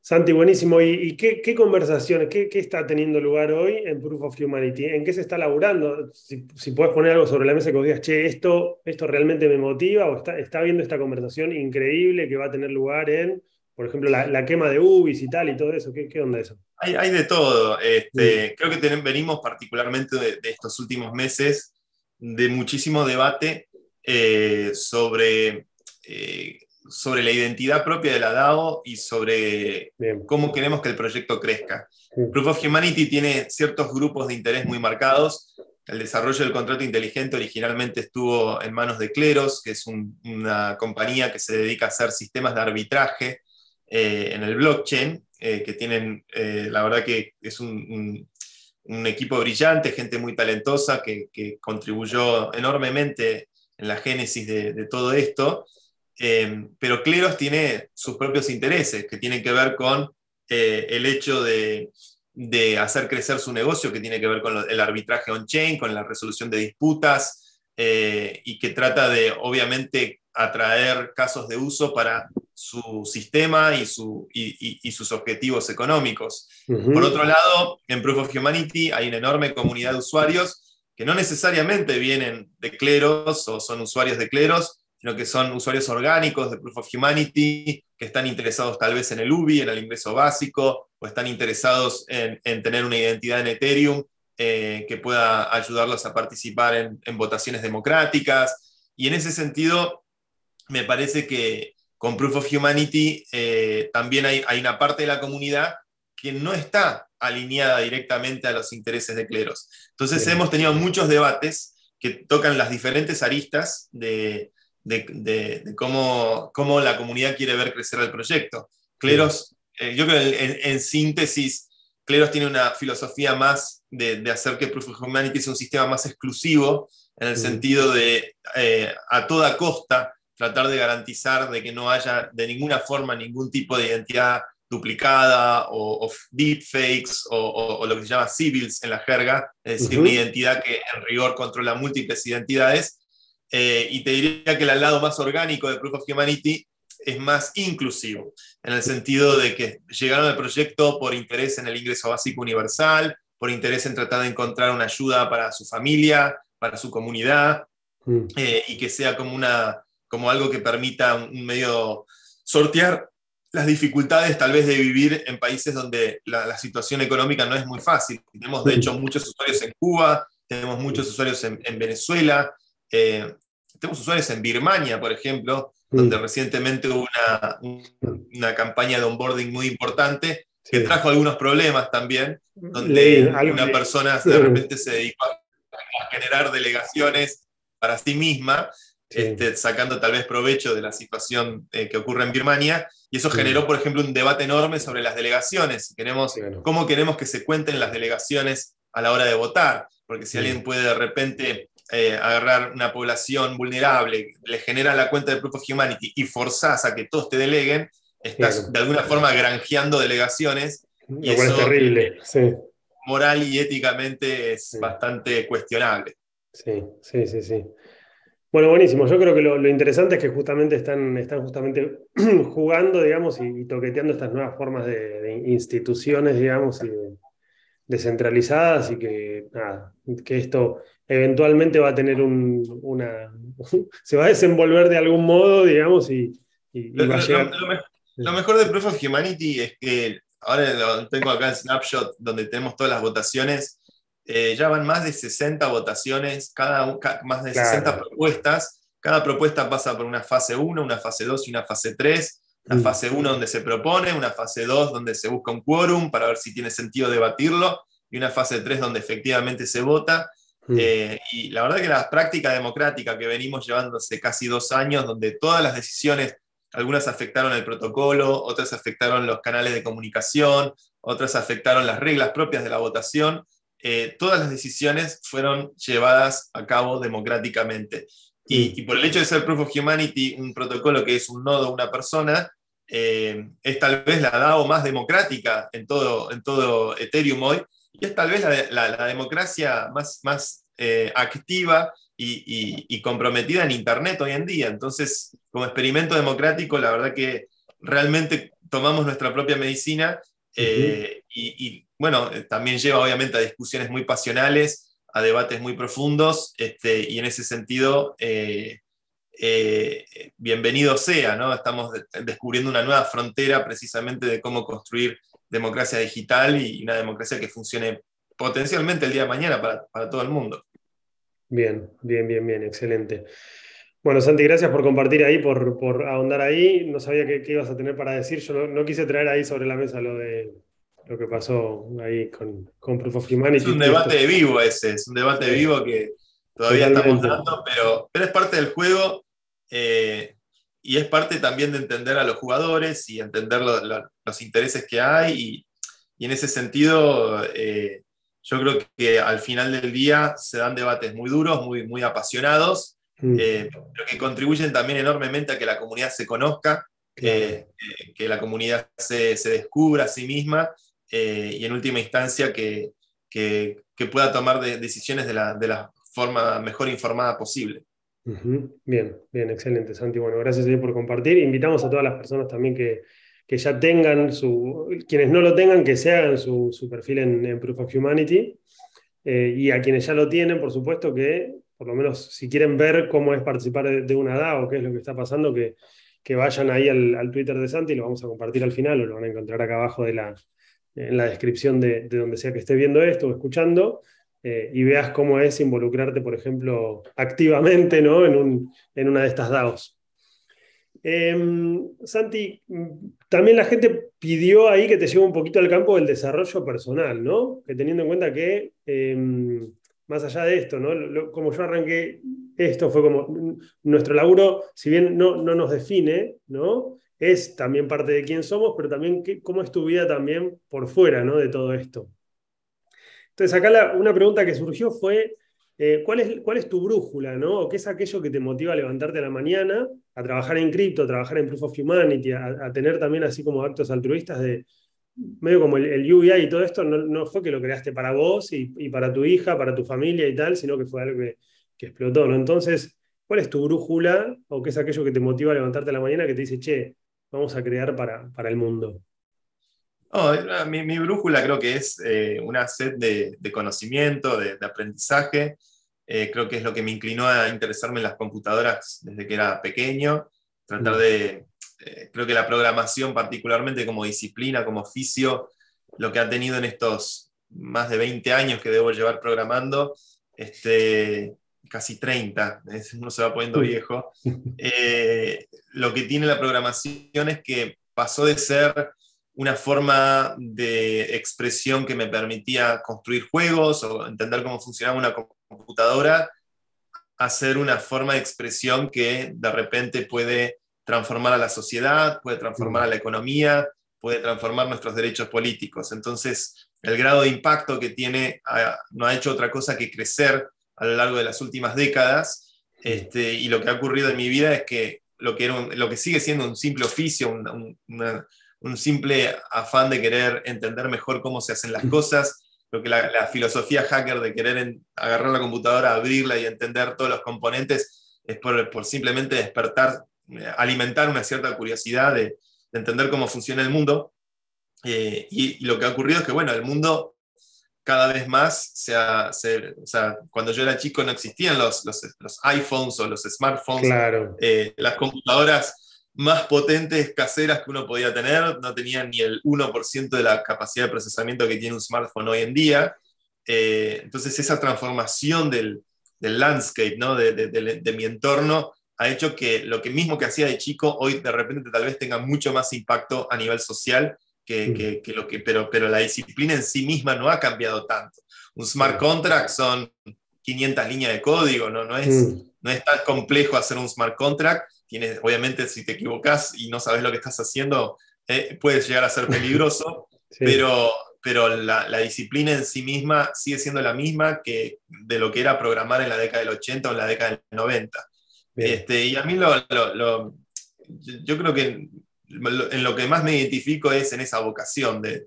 S1: Santi, buenísimo. ¿Y, qué, conversaciones, qué, está teniendo lugar hoy en Proof of Humanity? ¿En qué se está laburando? Si, puedes poner algo sobre la mesa que vos digas, che, esto, esto realmente me motiva, o está, está viendo esta conversación increíble que va a tener lugar en, por ejemplo, la, quema de UBIs y tal y todo eso. ¿Qué, qué onda eso?
S2: Hay, de todo. Este, creo que venimos particularmente de, estos últimos meses de muchísimo debate eh, sobre eh, sobre la identidad propia de la DAO y sobre cómo queremos que el proyecto crezca. Proof of Humanity tiene ciertos grupos de interés muy marcados. El desarrollo del contrato inteligente originalmente estuvo en manos de Cleros, que es una compañía que se dedica a hacer sistemas de arbitraje eh, en el blockchain, eh, que tienen, eh, la verdad que es un, equipo brillante, gente muy talentosa que, contribuyó enormemente en la génesis de todo esto. Pero Cleros tiene sus propios intereses, que tienen que ver con el hecho de, hacer crecer su negocio, que tiene que ver con el arbitraje on-chain, con la resolución de disputas, y que trata de, obviamente, atraer casos de uso para su sistema y, sus objetivos económicos. Por otro lado, en Proof of Humanity hay una enorme comunidad de usuarios que no necesariamente vienen de cleros o son usuarios de cleros, sino que son usuarios orgánicos de Proof of Humanity, que están interesados tal vez en el UBI, en el ingreso básico, o están interesados en, tener una identidad en Ethereum eh, que pueda ayudarlos a participar en, votaciones democráticas. Y en ese sentido, me parece que con Proof of Humanity eh, también hay, hay una parte de la comunidad que no está alineada directamente a los intereses de cleros. Entonces hemos tenido muchos debates que tocan las diferentes aristas de, de, cómo, cómo, la comunidad quiere ver crecer el proyecto. Cleros, eh, yo creo que en, síntesis, Cleros tiene una filosofía más de, hacer que Proof of Humanity sea un sistema más exclusivo, en el sentido de eh, a toda costa tratar de garantizar de que no haya de ninguna forma ningún tipo de identidad duplicada o, deepfakes o, o, lo que se llama civils en la jerga, es decir, una identidad que en rigor controla múltiples identidades. Eh, y te diría que el lado más orgánico de Proof of Humanity es más inclusivo, en el sentido de que llegaron al proyecto por interés en el ingreso básico universal, por interés en tratar de encontrar una ayuda para su familia, para su comunidad, mm. eh, y que sea como, una, como algo que permita un medio sortear las dificultades tal vez de vivir en países donde la, situación económica no es muy fácil. Tenemos de hecho muchos usuarios en Cuba, tenemos muchos usuarios en, Venezuela, eh, tenemos usuarios en Birmania, por ejemplo, donde recientemente hubo una, una, campaña de onboarding muy importante que trajo algunos problemas también, donde una persona de repente se dedicó a generar delegaciones para sí misma este, sacando tal vez provecho de la situación eh, que ocurre en Birmania, y eso generó, por ejemplo, un debate enorme sobre las delegaciones, queremos, cómo queremos que se cuenten las delegaciones a la hora de votar, porque si alguien puede de repente eh, agarrar una población vulnerable, le genera la cuenta de Proof of Humanity y forzás a que todos te deleguen, estás de alguna forma granjeando delegaciones. y eso, es terrible, Moral y éticamente es bastante cuestionable.
S1: Sí, sí, sí, sí. Bueno, buenísimo. Yo creo que lo, interesante es que justamente están, están justamente jugando, digamos, y, toqueteando estas nuevas formas de, instituciones, digamos, y descentralizadas y que, que esto eventualmente va a tener un, una... se va a desenvolver de algún modo, digamos, y, va a llegar...
S2: Lo, mejor de Proof of Humanity es que ahora tengo acá el snapshot donde tenemos todas las votaciones eh, ya van más de 60 votaciones, cada, más de 60 propuestas. Cada propuesta pasa por una fase 1, una fase 2 y una fase 3. La mm. fase 1 donde se propone, una fase 2 donde se busca un quórum para ver si tiene sentido debatirlo y una fase 3 donde efectivamente se vota. Mm. Eh, y la verdad que la práctica democrática que venimos llevando hace casi dos años, donde todas las decisiones, algunas afectaron el protocolo, otras afectaron los canales de comunicación, otras afectaron las reglas propias de la votación, eh, todas las decisiones fueron llevadas a cabo democráticamente. Y, por el hecho de ser Proof of Humanity, un protocolo que es un nodo, una persona, eh, es tal vez la DAO más democrática en todo, en todo Ethereum hoy, y es tal vez la, democracia más, más eh, activa y, y, comprometida en Internet hoy en día. Entonces, como experimento democrático, la verdad que realmente tomamos nuestra propia medicina y, bueno, eh, también lleva obviamente a discusiones muy pasionales, a debates muy profundos, este, y en ese sentido, eh, eh, bienvenido sea, ¿no? Estamos descubriendo una nueva frontera precisamente de cómo construir democracia digital y una democracia que funcione potencialmente el día de mañana para, todo el mundo.
S1: Bien, bien, bien, bien, excelente. Bueno, Santi, gracias por compartir ahí, por, por ahondar ahí. No sabía qué, ibas a tener para decir. Yo no, quise traer ahí sobre la mesa lo de, lo que pasó ahí con, con Proof of Humanity.
S2: Es un debate vivo ese, es un debate vivo que todavía estamos dando, pero, pero es parte del juego eh, y es parte también de entender a los jugadores y entender los intereses que hay y, y en ese sentido eh, yo creo que al final del día se dan debates muy duros, muy, muy apasionados, mm. eh, pero que contribuyen también enormemente a que la comunidad se conozca, que la comunidad se, se, descubra a sí misma eh, y en última instancia que, que, pueda tomar decisiones de la, de la, forma mejor informada posible.
S1: Bien, bien, excelente, Santi. Bueno, gracias por compartir. Invitamos a todas las personas también que, que ya tengan su, quienes no lo tengan, que se hagan su, su perfil en, Proof of Humanity. Eh, y a quienes ya lo tienen, por supuesto, que por lo menos si quieren ver cómo es participar de, una DAO, qué es lo que está pasando, que, que vayan ahí al, al, Twitter de Santi, lo vamos a compartir al final o lo van a encontrar acá abajo de la, en la descripción de, donde sea que esté viendo esto o escuchando, eh, y veas cómo es involucrarte, por ejemplo, activamente ¿no? en, un, en una de estas DAOs. Em, Santi, también la gente pidió ahí que te lleve un poquito al campo del desarrollo personal, ¿no? Que teniendo en cuenta que, em, más allá de esto, ¿no? como yo arranqué, esto fue como nuestro laburo, si bien no, no nos define, ¿no? Es también parte de quién somos, pero también cómo es tu vida también por fuera ¿no? de todo esto. Entonces, acá una pregunta que surgió fue, eh, ¿cuál, es, ¿cuál es tu brújula, ¿no? ¿O qué es aquello que te motiva a levantarte a la mañana, a trabajar en cripto, a trabajar en Proof of Humanity, a, tener también así como actos altruistas de, medio como el, el UBI y todo esto, no, fue que lo creaste para vos y, para tu hija, para tu familia y tal, sino que fue algo que, explotó, ¿no? Entonces, ¿cuál es tu brújula o qué es aquello que te motiva a levantarte a la mañana que te dice, che, vamos a crear para, para el mundo?
S2: mi, brújula creo que es eh, una sed de, conocimiento, de, aprendizaje. Eh, creo que es lo que me inclinó a interesarme en las computadoras desde que era pequeño. Tratar mm. de, eh, creo que la programación particularmente como disciplina, como oficio, lo que ha tenido en estos más de 20 años que debo llevar programando, este, casi 30, uno se va poniendo viejo, lo que tiene la programación es que pasó de ser una forma de expresión que me permitía construir juegos o entender cómo funcionaba una computadora, hacer una forma de expresión que de repente puede transformar a la sociedad, puede transformar a la economía, puede transformar nuestros derechos políticos. Entonces, el grado de impacto que tiene no ha hecho otra cosa que crecer a lo largo de las últimas décadas. Este, y lo que ha ocurrido en mi vida es que lo que, era lo que sigue siendo un simple oficio, una, un simple afán de querer entender mejor cómo se hacen las cosas. Creo que la, filosofía hacker de querer agarrar la computadora, abrirla y entender todos los componentes es por, simplemente despertar, eh, alimentar una cierta curiosidad de, entender cómo funciona el mundo. Eh, y, lo que ha ocurrido es que, bueno, el mundo cada vez más, se o sea, cuando yo era chico no existían los, los, iPhones o los smartphones,
S1: claro.
S2: Eh, las computadoras más potentes caseras que uno podía tener, no tenían ni el 1% de la capacidad de procesamiento que tiene un smartphone hoy en día. Eh, entonces esa transformación del, del landscape, ¿no? De, de, mi entorno, ha hecho que lo que mismo que hacía de chico, hoy de repente tal vez tenga mucho más impacto a nivel social que, mm. que, que lo que, pero, pero la disciplina en sí misma no ha cambiado tanto. Un smart contract son 500 líneas de código, no, no, es, mm. no es tan complejo hacer un smart contract, obviamente si te equivocas y no sabes lo que estás haciendo, eh, puedes llegar a ser peligroso, pero, pero la, disciplina en sí misma sigue siendo la misma que de lo que era programar en la década del 80 o en la década del 90. Este, y a mí lo, yo creo que en lo que más me identifico es en esa vocación de,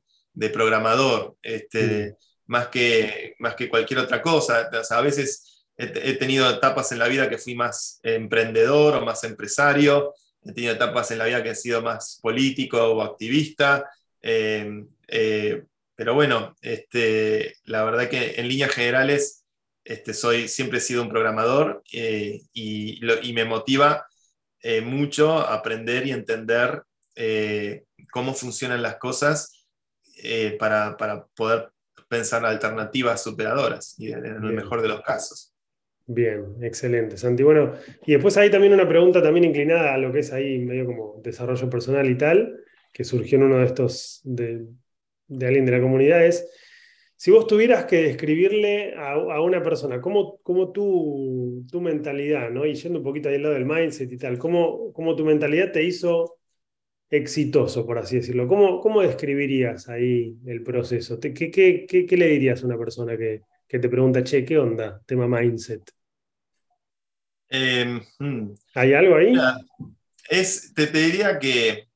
S2: programador, este, más, que, más que cualquier otra cosa. a veces he, tenido etapas en la vida que fui más emprendedor o más empresario, he tenido etapas en la vida que he sido más político o activista, eh, eh, pero bueno, este, la verdad que en líneas generales este, soy, siempre he sido un programador eh, y, me motiva mucho aprender y entender cómo funcionan las cosas para, para, poder pensar alternativas superadoras, y en el mejor de los casos.
S1: Bien, excelente, Santi. Bueno, y después hay también una pregunta también inclinada a lo que es ahí medio como desarrollo personal y tal, que surgió en uno de estos de, alguien de la comunidad, es, si vos tuvieras que describirle a, una persona, ¿cómo, cómo tu, tu, mentalidad, ¿no? y yendo un poquito ahí al lado del mindset y tal, ¿cómo, cómo tu mentalidad te hizo exitoso, por así decirlo? ¿Cómo, cómo describirías ahí el proceso? ¿Qué, qué, qué, qué le dirías a una persona que, que te pregunta, che, ¿qué onda? Tema mindset.
S2: Em, hmm.
S1: ¿Hay algo ahí?
S2: Es, te, diría que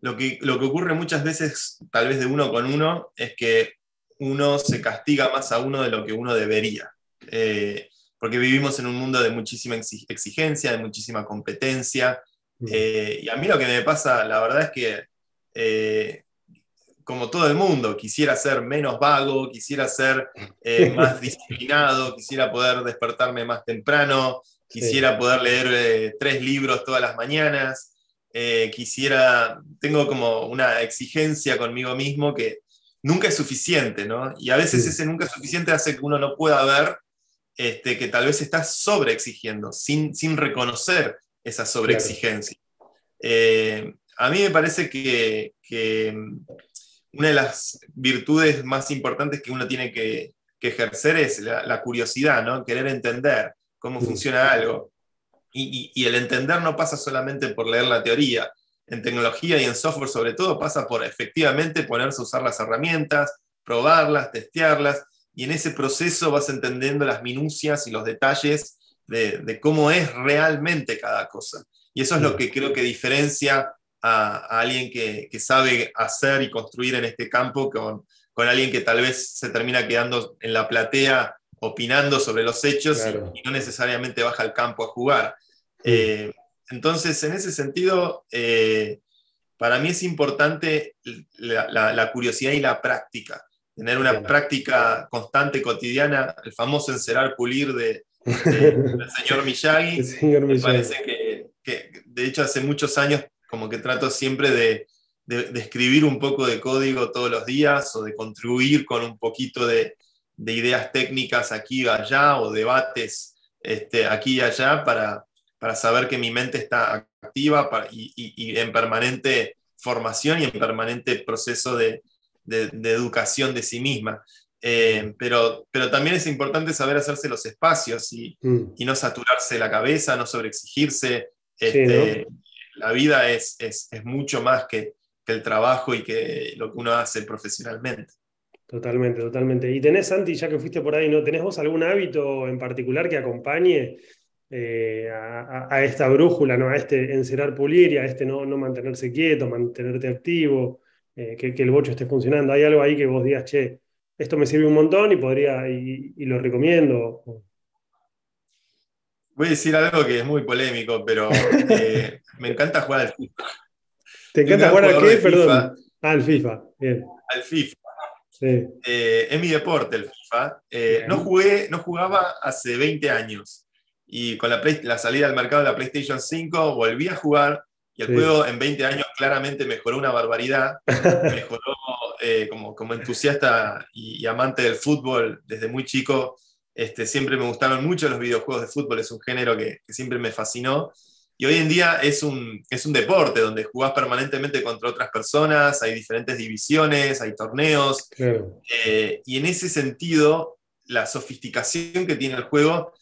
S2: lo, que lo que ocurre muchas veces, tal vez de uno con uno, es que uno se castiga más a uno de lo que uno debería. Eh, porque vivimos en un mundo de muchísima exigencia, de muchísima competencia. Eh, y a mí lo que me pasa, la verdad es que, eh, como todo el mundo, quisiera ser menos vago, quisiera ser más disciplinado, quisiera poder despertarme más temprano, quisiera poder leer eh, tres libros todas las mañanas, eh, quisiera, tengo como una exigencia conmigo mismo que nunca es suficiente, ¿no? Y a veces ese nunca es suficiente hace que uno no pueda ver este, que tal vez está sobreexigiendo, sin, sin reconocer esa sobreexigencia. Eh, a mí me parece que, una de las virtudes más importantes que uno tiene que, ejercer es la, la, curiosidad, ¿no? Querer entender cómo funciona algo. Y, el entender no pasa solamente por leer la teoría. En tecnología y en software sobre todo pasa por efectivamente ponerse a usar las herramientas, probarlas, testearlas. y en ese proceso vas entendiendo las minucias y los detalles de, cómo es realmente cada cosa. Y eso es lo que creo que diferencia a, alguien que, sabe hacer y construir en este campo con, con, alguien que tal vez se termina quedando en la platea opinando sobre los hechos y, no necesariamente baja al campo a jugar. Eh, entonces, en ese sentido, eh, para mí es importante la, curiosidad y la práctica. Tener una práctica constante, cotidiana, el famoso encerar, pulir de, del señor Miyagi. Me parece que, de hecho, hace muchos años como que trato siempre de, escribir un poco de código todos los días o de contribuir con un poquito de, ideas técnicas aquí y allá o debates este, aquí y allá para, para saber que mi mente está activa y, en permanente formación y en permanente proceso de, educación de sí misma. Eh, pero, pero también es importante saber hacerse los espacios y, mm. no saturarse la cabeza, no sobreexigirse. Este, la vida es, es, mucho más que, el trabajo y que lo que uno hace profesionalmente.
S1: Totalmente, totalmente. Y tenés, Santi, ya que fuiste por ahí, ¿no? ¿Tenés vos algún hábito en particular que acompañe eh, a, esta brújula, ¿no? a este encerar pulir y a este no, no mantenerse quieto, mantenerte activo, eh, que, el bocho esté funcionando. ¿Hay algo ahí que vos digas, che, esto me sirve un montón y podría, y, lo recomiendo?
S2: Voy a decir algo que es muy polémico, pero eh, me encanta jugar al FIFA.
S1: ¿Te encanta jugar al qué? Perdón. Ah, al FIFA. Bien.
S2: Al FIFA. Sí. es mi deporte el FIFA. no, jugué, no jugaba hace 20 años y con la, la, salida al mercado de la PlayStation 5 volví a jugar y el juego en 20 años claramente mejoró una barbaridad. Mejoró eh, como, como entusiasta y, amante del fútbol desde muy chico. Este, siempre me gustaron mucho los videojuegos de fútbol, es un género que, siempre me fascinó. Y hoy en día es un, es un deporte donde jugás permanentemente contra otras personas, hay diferentes divisiones, hay torneos. Eh, y en ese sentido, la sofisticación que tiene el juego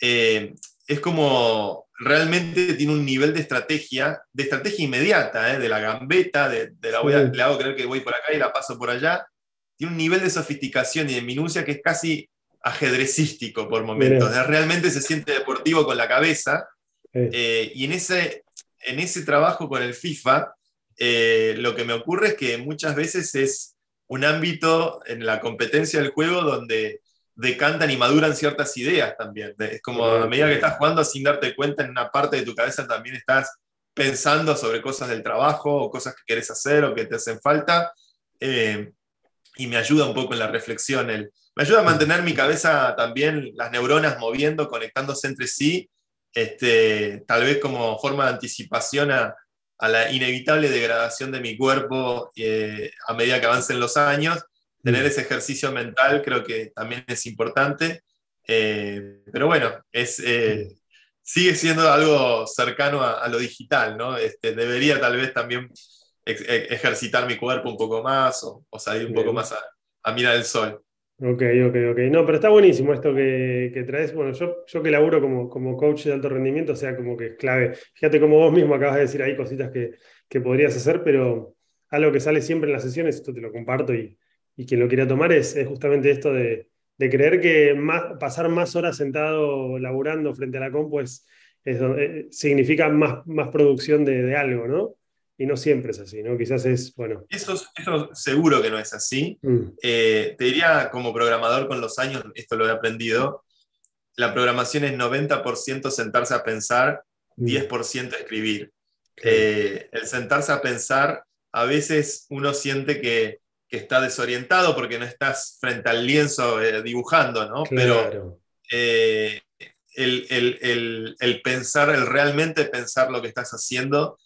S2: eh, es como realmente tiene un nivel de estrategia, de estrategia inmediata, eh, de la gambeta, de, la voy a, le hago creer que voy por acá y la paso por allá. Tiene un nivel de sofisticación y de minucia que es casi ajedrecístico por momentos. Realmente se siente deportivo con la cabeza. Eh, y en ese, en ese trabajo con el FIFA, lo que me ocurre es que muchas veces es un ámbito en la competencia del juego donde decantan y maduran ciertas ideas también. Es como a medida que estás jugando sin darte cuenta, en una parte de tu cabeza también estás pensando sobre cosas del trabajo o cosas que quieres hacer o que te hacen falta. Eh, y me ayuda un poco en la reflexión. El, me ayuda a mantener mi cabeza también, las neuronas moviendo, conectándose entre sí, este, tal vez como forma de anticipación a, a la inevitable degradación de mi cuerpo eh, a medida que avancen los años tener ese ejercicio mental creo que también es importante. Eh, pero bueno, es, eh, sigue siendo algo cercano a, lo digital, ¿no? Este, debería tal vez también e, ejercitar mi cuerpo un poco más o, salir un poco más a, mirar el sol.
S1: Ok, ok, ok. No, pero está buenísimo esto que, traes. Bueno, yo, yo que laburo como, como coach de alto rendimiento, o sea, como que es clave. Fíjate como vos mismo acabas de decir ahí cositas que, que podrías hacer, pero algo que sale siempre en las sesiones, esto te lo comparto y, y quien lo quería tomar es, justamente esto de, creer que más, pasar más horas sentado laburando frente a la compu es, eh, significa más, más producción de, algo, ¿no? Y no siempre es así, ¿no? Quizás es, bueno.
S2: Eso, eso seguro que no es así. Mm. Eh, te diría, como programador con los años, esto lo he aprendido, la programación es 90% sentarse a pensar, 10% mm. escribir. Eh, el sentarse a pensar, a veces uno siente que que está desorientado porque no estás frente al lienzo eh, dibujando, ¿no? Pero eh, el, pensar, el realmente pensar lo que estás haciendo,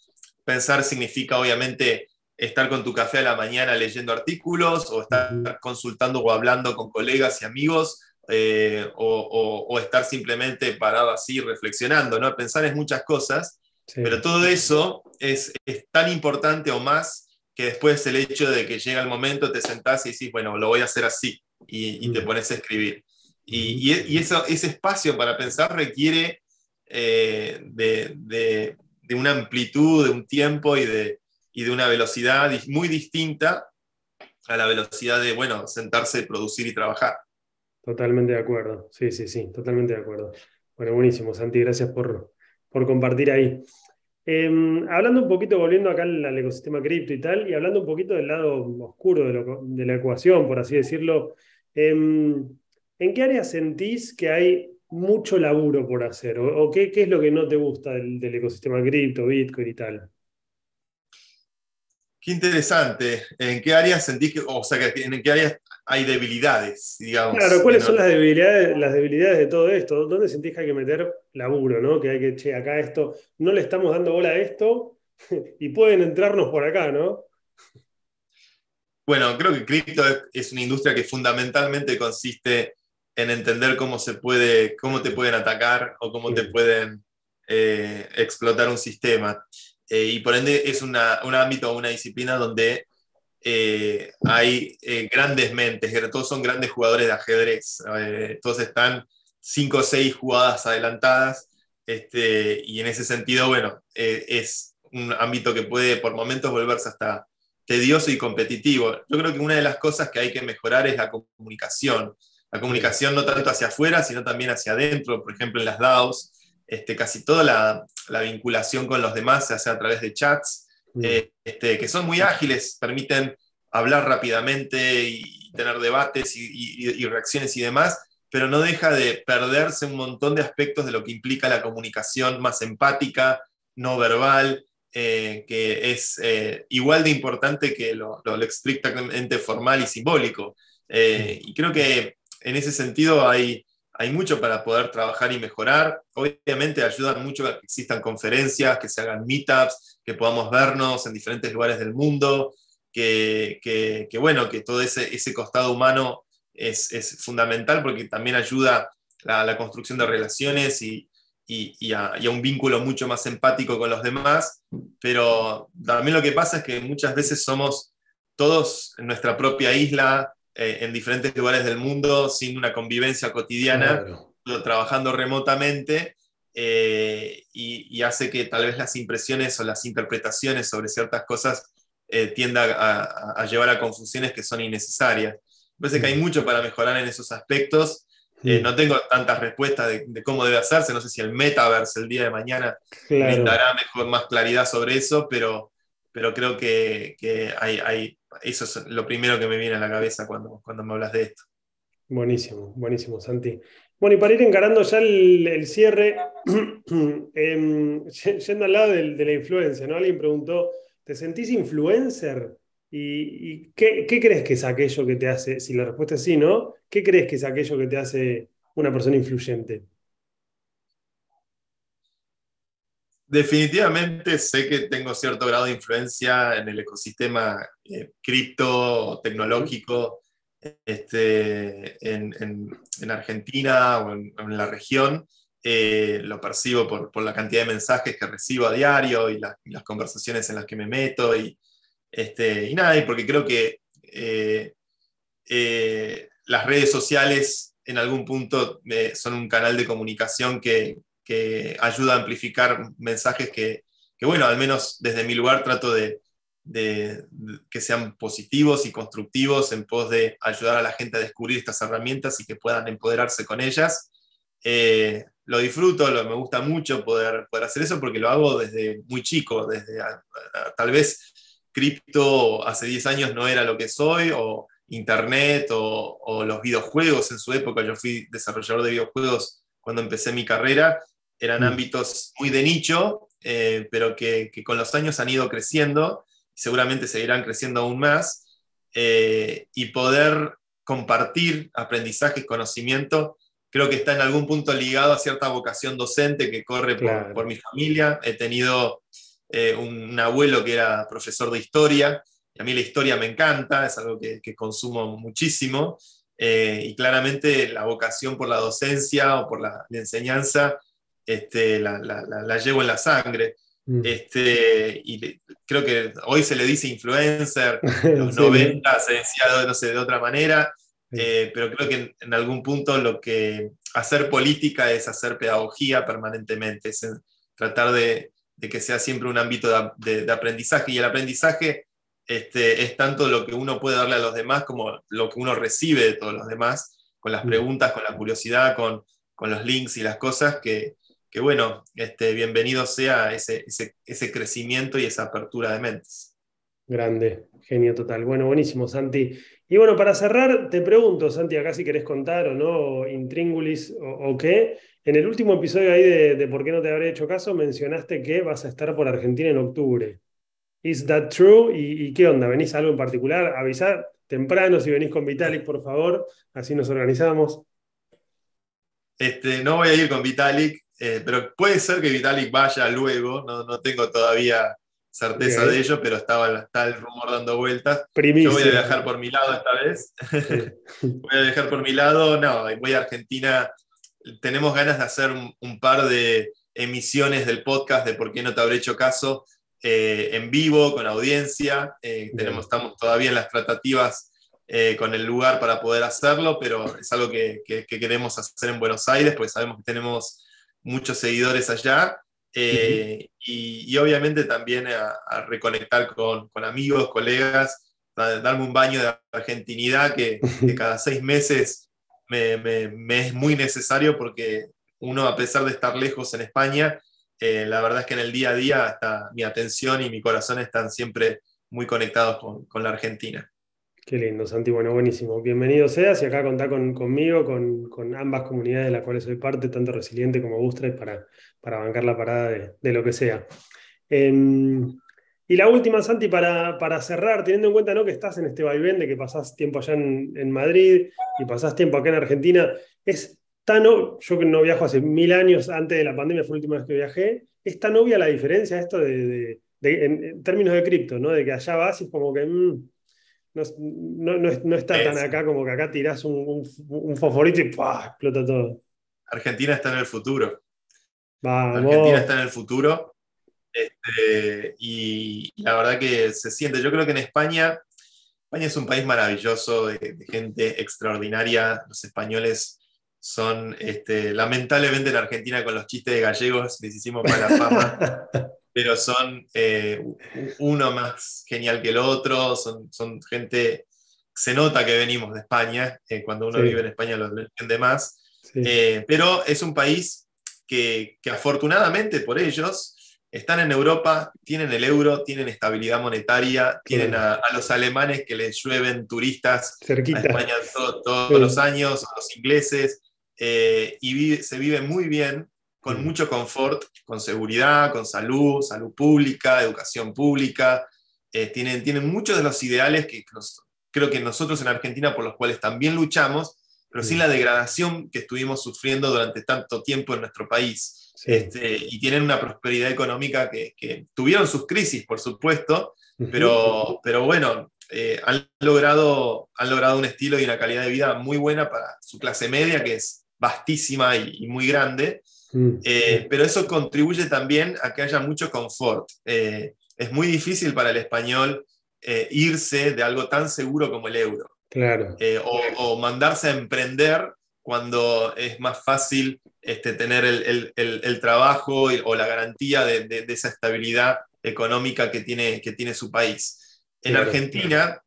S2: pensar significa obviamente estar con tu café a la mañana leyendo artículos o estar consultando o hablando con colegas y amigos eh, o, estar simplemente parado así reflexionando, ¿no? Pensar es muchas cosas, pero todo eso es, es tan importante o más que después el hecho de que llega el momento, te sentás y dices, bueno, lo voy a hacer así, y, te pones a escribir. Y, y, eso, ese espacio para pensar requiere eh, de, de, de, una amplitud, de un tiempo y de, y de una velocidad muy distinta a la velocidad de, bueno, sentarse, producir y trabajar.
S1: Totalmente de acuerdo. Sí, sí, sí, totalmente de acuerdo. Bueno, buenísimo, Santi, gracias por, por compartir ahí. Em, hablando un poquito, volviendo acá al, ecosistema cripto y tal, y hablando un poquito del lado oscuro de, la ecuación, por así decirlo, em, ¿en qué área sentís que hay mucho laburo por hacer? ¿O, qué, es lo que no te gusta del, ecosistema cripto, Bitcoin y tal?
S2: Qué interesante. ¿En qué áreas sentís que, o sea, en qué áreas hay debilidades, digamos.
S1: Claro, ¿cuáles son las debilidades, las debilidades de todo esto? ¿Dónde sentís que hay que meter laburo, ¿no? Que hay que, che, acá esto, no le estamos dando bola a esto y pueden entrarnos por acá, ¿no?
S2: Bueno, creo que cripto es una industria que fundamentalmente consiste en entender cómo se puede, cómo te pueden atacar o cómo te pueden eh, explotar un sistema. Eh, y por ende es un ámbito, una disciplina donde eh, hay eh, grandes mentes, todos son grandes jugadores de ajedrez, eh, todos están cinco o seis jugadas adelantadas, este, y en ese sentido, bueno, es un ámbito que puede por momentos volverse hasta tedioso y competitivo. Yo creo que una de las cosas que hay que mejorar es la comunicación. La comunicación no tanto hacia afuera, sino también hacia adentro. Por ejemplo, en las DAOs, este, casi toda la, la vinculación con los demás se hace a través de chats. Eh, este, que son muy ágiles, permiten hablar rápidamente y tener debates y, reacciones y demás, pero no deja de perderse un montón de aspectos de lo que implica la comunicación más empática, no verbal, eh, que es eh, igual de importante que lo, lo, estrictamente formal y simbólico. Y creo que en ese sentido hay, hay mucho para poder trabajar y mejorar. Obviamente ayudan mucho a que existan conferencias, que se hagan meetups, que podamos vernos en diferentes lugares del mundo, que, bueno, que todo ese, ese costado humano es, fundamental porque también ayuda a la construcción de relaciones y, a, un vínculo mucho más empático con los demás, pero también lo que pasa es que muchas veces somos todos en nuestra propia isla, eh, en diferentes lugares del mundo, sin una convivencia cotidiana, trabajando remotamente, eh, y, hace que tal vez las impresiones o las interpretaciones sobre ciertas cosas eh, tiendan a, llevar a confusiones que son innecesarias. Me parece que hay mm. mucho para mejorar en esos aspectos. Eh, no tengo tantas respuestas de, cómo debe hacerse, no sé si el metaverse el día de mañana me dará mejor, más claridad sobre eso, pero, pero creo que, que hay, hay, eso es lo primero que me viene a la cabeza cuando, cuando me hablas de esto.
S1: Buenísimo, buenísimo, Santi. Bueno, y para ir encarando ya el, cierre, em, yendo al lado de, la influencia, ¿no? Alguien preguntó, ¿te sentís influencer? ¿Y, qué, crees que es aquello que te hace, si la respuesta es sí, ¿no? ¿Qué crees que es aquello que te hace una persona influyente?
S2: Definitivamente sé que tengo cierto grado de influencia en el ecosistema eh, cripto, tecnológico, este, en, Argentina o en, la región, eh, lo percibo por, la cantidad de mensajes que recibo a diario y, las conversaciones en las que me meto y, este, nada, y porque creo que eh, eh, las redes sociales en algún punto son un canal de comunicación que, ayuda a amplificar mensajes que, que, bueno, al menos desde mi lugar trato de, de, que sean positivos y constructivos en pos de ayudar a la gente a descubrir estas herramientas y que puedan empoderarse con ellas. Eh, lo disfruto, lo, me gusta mucho poder, poder hacer eso porque lo hago desde muy chico, desde tal vez cripto hace 10 años no era lo que soy, o internet, o, los videojuegos en su época, yo fui desarrollador de videojuegos cuando empecé mi carrera, eran mm. ámbitos muy de nicho, eh, pero que, que, con los años han ido creciendo seguramente seguirán creciendo aún más, eh, y poder compartir aprendizaje, conocimiento, creo que está en algún punto ligado a cierta vocación docente que corre por, mi familia. He tenido eh, un, abuelo que era profesor de historia, y a mí la historia me encanta, es algo que, consumo muchísimo, eh, y claramente la vocación por la docencia o por la, enseñanza este, la, la, llevo en la sangre. Mm. Este, y creo que hoy se le dice influencer, los 90 se decía no sé, de otra manera, eh, pero creo que en, algún punto lo que hacer política es hacer pedagogía permanentemente, es tratar de, que sea siempre un ámbito de, aprendizaje y el aprendizaje este, es tanto lo que uno puede darle a los demás como lo que uno recibe de todos los demás. con las preguntas, con la curiosidad, con, los links y las cosas, que, bueno, este, bienvenido sea ese, ese, crecimiento y esa apertura de mentes.
S1: Grande, genio total. Bueno, buenísimo, Santi. Y bueno, para cerrar, te pregunto, Santi, acá si querés contar o no, intríngulis o, qué. En el último episodio ahí de, Por qué no te habré hecho caso, mencionaste que vas a estar por Argentina en octubre. ¿Is that true? ¿Y, qué onda? ¿Venís a algo en particular? Avisar temprano si venís con Vitalik, por favor, así nos organizamos.
S2: Este, no voy a ir con Vitalik, eh, pero puede ser que Vitalik vaya luego, no, no tengo todavía certeza de ello, pero estaba, está el rumor dando vueltas. Yo voy a viajar por mi lado esta vez. voy a viajar por mi lado, no, voy a Argentina. Tenemos ganas de hacer un, par de emisiones del podcast de por qué no te habré hecho caso eh, en vivo, con audiencia. Eh, tenemos, estamos todavía en las tratativas eh, con el lugar para poder hacerlo, pero es algo que, que, queremos hacer en Buenos Aires, porque sabemos que tenemos muchos seguidores allá. Eh, y, obviamente también a, reconectar con, con, amigos, colegas, darme un baño de argentinidad que, cada seis meses me, me, es muy necesario porque uno, a pesar de estar lejos en España, eh, la verdad es que en el día a día hasta mi atención y mi corazón están siempre muy conectados con, con la Argentina.
S1: Qué lindo, Santi. Bueno, buenísimo. Bienvenido seas y acá contá con, conmigo, con, con, ambas comunidades de las cuales soy parte, tanto Resiliente como Bustres, para, para bancar la parada de, lo que sea. Em, y la última, Santi, para, para, cerrar, teniendo en cuenta ¿no? que estás en este vaivén de que pasás tiempo allá en, Madrid y pasás tiempo acá en Argentina, es tan, yo que no viajo hace mil años, antes de la pandemia fue la última vez que viajé, ¿es tan obvia la diferencia esto de, en, términos de cripto, ¿no? de que allá vas y es como que... Mm, no, está tan acá como que acá tirás un, un, fosforito y explota todo.
S2: Argentina está en el futuro. Argentina está en el futuro. Este, y la verdad que se siente. Yo creo que en España, España es un país maravilloso, de, gente extraordinaria. Los españoles son, este, lamentablemente en Argentina con los chistes de gallegos les hicimos mala fama. pero son eh, uno más genial que el otro, son, son gente, se nota que venimos de España, eh, cuando uno vive en España lo entiende más, eh, pero es un país que, que, afortunadamente por ellos están en Europa, tienen el euro, tienen estabilidad monetaria, tienen a, los alemanes que les llueven turistas
S1: Cerquita. a
S2: España todos los años, a los ingleses, y se vive muy bien con mucho confort, con seguridad, con salud, salud pública, educación pública. Eh, tienen, tienen muchos de los ideales que creo que nosotros en Argentina por los cuales también luchamos, pero sin la degradación que estuvimos sufriendo durante tanto tiempo en nuestro país. Este, y tienen una prosperidad económica que, tuvieron sus crisis, por supuesto, pero, pero bueno, eh, han, logrado, han logrado un estilo y una calidad de vida muy buena para su clase media, que es vastísima y muy grande. Eh, pero eso contribuye también a que haya mucho confort. Eh, es muy difícil para el español eh, irse de algo tan seguro como el euro.
S1: Claro.
S2: O, mandarse a emprender cuando es más fácil este, tener el, trabajo o la garantía de, esa estabilidad económica que tiene, que tiene su país. En Argentina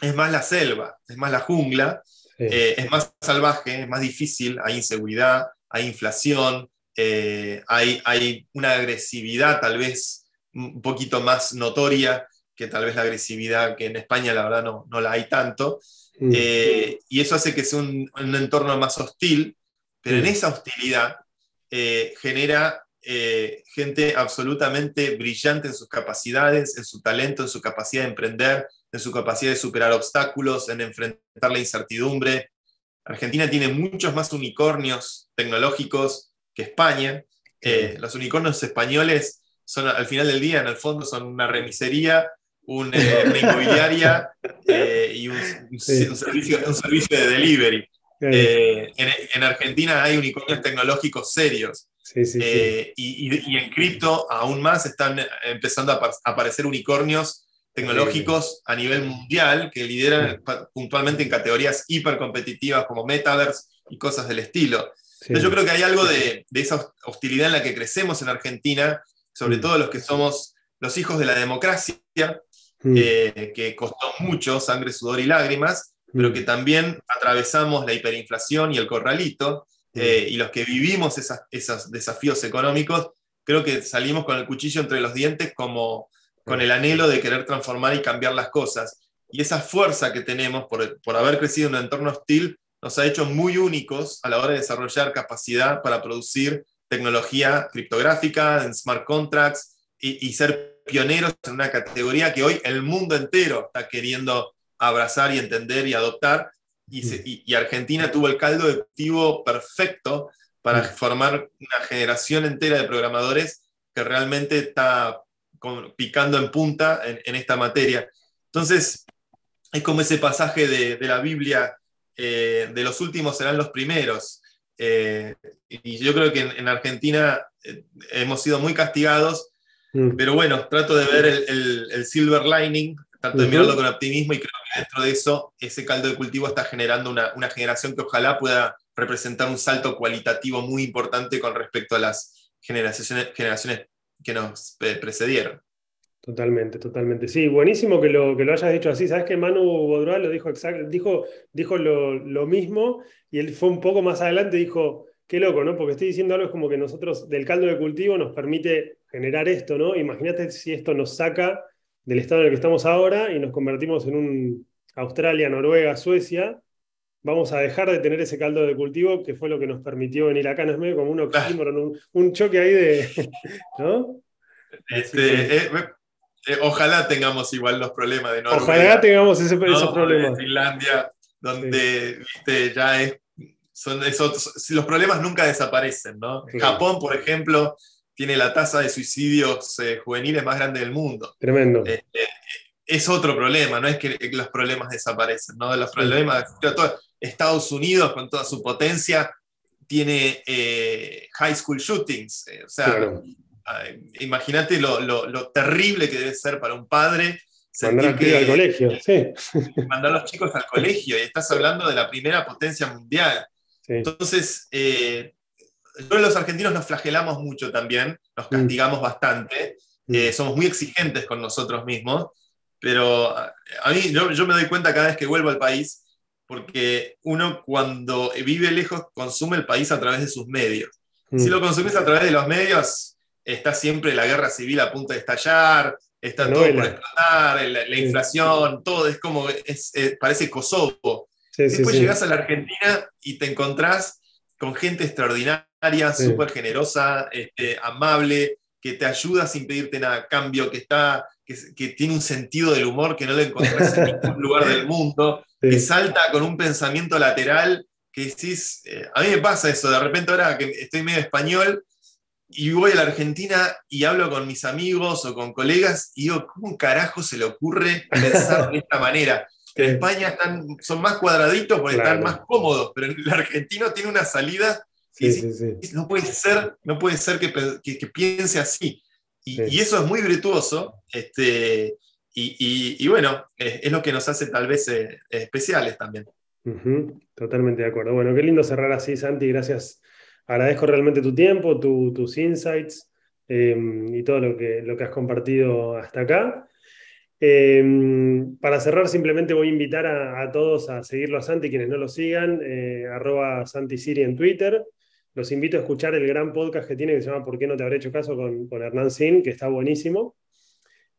S2: es más la selva, es más la jungla, es más salvaje, es más difícil, hay inseguridad, hay inflación, eh, hay, hay, una agresividad tal vez un poquito más notoria que tal vez la agresividad que en España la verdad no, no la hay tanto. Mm. Eh, y eso hace que sea un, un entorno más hostil, pero en mm. esa hostilidad eh, genera gente absolutamente brillante en sus capacidades, en su talento, en su capacidad de emprender, en su capacidad de superar obstáculos, en enfrentar la incertidumbre, Argentina tiene muchos más unicornios tecnológicos que España. Eh, los unicornios españoles son, al final del día, en el fondo, son una remisería, una inmobiliaria eh, y un, servicio, de delivery. Eh, en, Argentina hay unicornios tecnológicos serios. y, en cripto aún más están empezando a aparecer unicornios tecnológicos a nivel mundial que lideran puntualmente en categorías hipercompetitivas como metaverse y cosas del estilo. Yo creo que hay algo de, esa hostilidad en la que crecemos en Argentina, sobre todo los que somos los hijos de la democracia, eh, que costó mucho, sangre, sudor y lágrimas, pero que también atravesamos la hiperinflación y el corralito, eh, y los que vivimos esos desafíos económicos, creo que salimos con el cuchillo entre los dientes como con el anhelo de querer transformar y cambiar las cosas. Y esa fuerza que tenemos por, por haber crecido en un entorno hostil nos ha hecho muy únicos a la hora de desarrollar capacidad para producir tecnología criptográfica, en smart contracts y, ser pioneros en una categoría que hoy el mundo entero está queriendo abrazar y entender y adoptar. Y. Argentina tuvo el caldo de cultivo perfecto para mm. formar una generación entera de programadores que realmente está picando en punta en, esta materia. Entonces, es como ese pasaje de, la Biblia, eh, de los últimos serán los primeros. Eh, y yo creo que en, Argentina eh, hemos sido muy castigados, mm. pero bueno, trato de ver el, silver lining, trato de mirarlo con optimismo y creo que dentro de eso ese caldo de cultivo está generando una, una generación que ojalá pueda representar un salto cualitativo muy importante con respecto a las generaciones, generaciones que nos precedieron.
S1: Totalmente, totalmente. Sí, buenísimo que lo, que lo hayas dicho así. Sabes que Manu Bodroal lo dijo exacto, dijo, dijo lo, mismo y él fue un poco más adelante y dijo, qué loco, ¿no? Porque estoy diciendo algo es como que nosotros del caldo de cultivo nos permite generar esto, ¿no? Imagínate si esto nos saca del estado en el que estamos ahora y nos convertimos en un Australia, Noruega, Suecia. Vamos a dejar de tener ese caldo de cultivo que fue lo que nos permitió venir acá. No es medio como un oxímoron, un, choque ahí de. ¿No?
S2: Este, eh, ojalá tengamos igual los problemas de Noruega.
S1: Ojalá tengamos ese, esos problemas.
S2: De Finlandia, donde ya es, son esos, los problemas nunca desaparecen, ¿no? Japón, por ejemplo, tiene la tasa de suicidios eh, juveniles más grande del mundo.
S1: Tremendo.
S2: Eh, es otro problema, no es que los problemas desaparecen, ¿no? Los problemas, Estados Unidos con toda su potencia tiene high school shootings, o sea, imagínate lo, terrible que debe ser para un padre.
S1: Mandar que, al colegio, sí.
S2: Mandar a los chicos al colegio, y estás hablando de la primera potencia mundial. Entonces, eh, los argentinos nos flagelamos mucho también, nos mm. castigamos bastante, mm. eh, somos muy exigentes con nosotros mismos, pero a mí yo, yo me doy cuenta cada vez que vuelvo al país, porque uno cuando vive lejos consume el país a través de sus medios. Si mm. lo consumís a través de los medios, está siempre la guerra civil a punto de estallar, está todo por explotar, la, inflación, todo es como, es, parece Kosovo. Después llegas a la Argentina y te encontrás con gente extraordinaria, súper generosa, este, amable, que te ayuda sin pedirte nada cambio, que, está, que, tiene un sentido del humor que no lo encontrás en ningún lugar del mundo, que salta con un pensamiento lateral, que decís, eh, a mí me pasa eso, de repente ahora que estoy medio español, y voy a la Argentina y hablo con mis amigos o con colegas y digo, ¿cómo carajo se le ocurre pensar de esta manera? Que en España están, son más cuadraditos porque están más cómodos, pero el argentino tiene una salida no puede ser, no puede ser que, que, piense así. Y, eso es muy virtuoso, este, y, y, bueno, es, lo que nos hace tal vez eh, especiales también.
S1: Totalmente de acuerdo. Bueno, qué lindo cerrar así, Santi. Gracias agradezco realmente tu tiempo, tus insights em, y todo lo que, lo que has compartido hasta acá. Em, para cerrar, simplemente voy a invitar a, todos a seguirlo a Santi, quienes no lo sigan, eh, arroba Santi Siri en Twitter. Los invito a escuchar el gran podcast que tiene que se llama ¿Por qué no te habré hecho caso? con, Hernán Sin, que está buenísimo.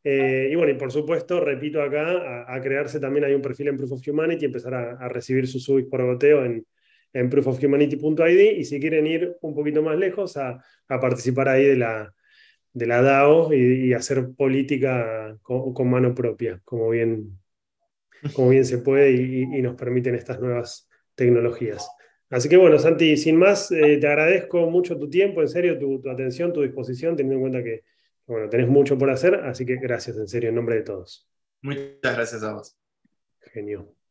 S1: Eh, y bueno, y por supuesto, repito acá, a, crearse también hay un perfil en Proof of Humanity y empezar a, recibir sus subs por goteo en, en proofofhumanity.id y si quieren ir un poquito más lejos a, participar ahí de la, de la DAO y, hacer política con, mano propia, como bien, como bien se puede y, nos permiten estas nuevas tecnologías. Así que bueno, Santi, sin más, eh, te agradezco mucho tu tiempo, en serio, tu, atención, tu disposición, teniendo en cuenta que bueno, tenés mucho por hacer, así que gracias, en serio, en nombre de todos.
S2: Muchas gracias a vos.
S1: Genio.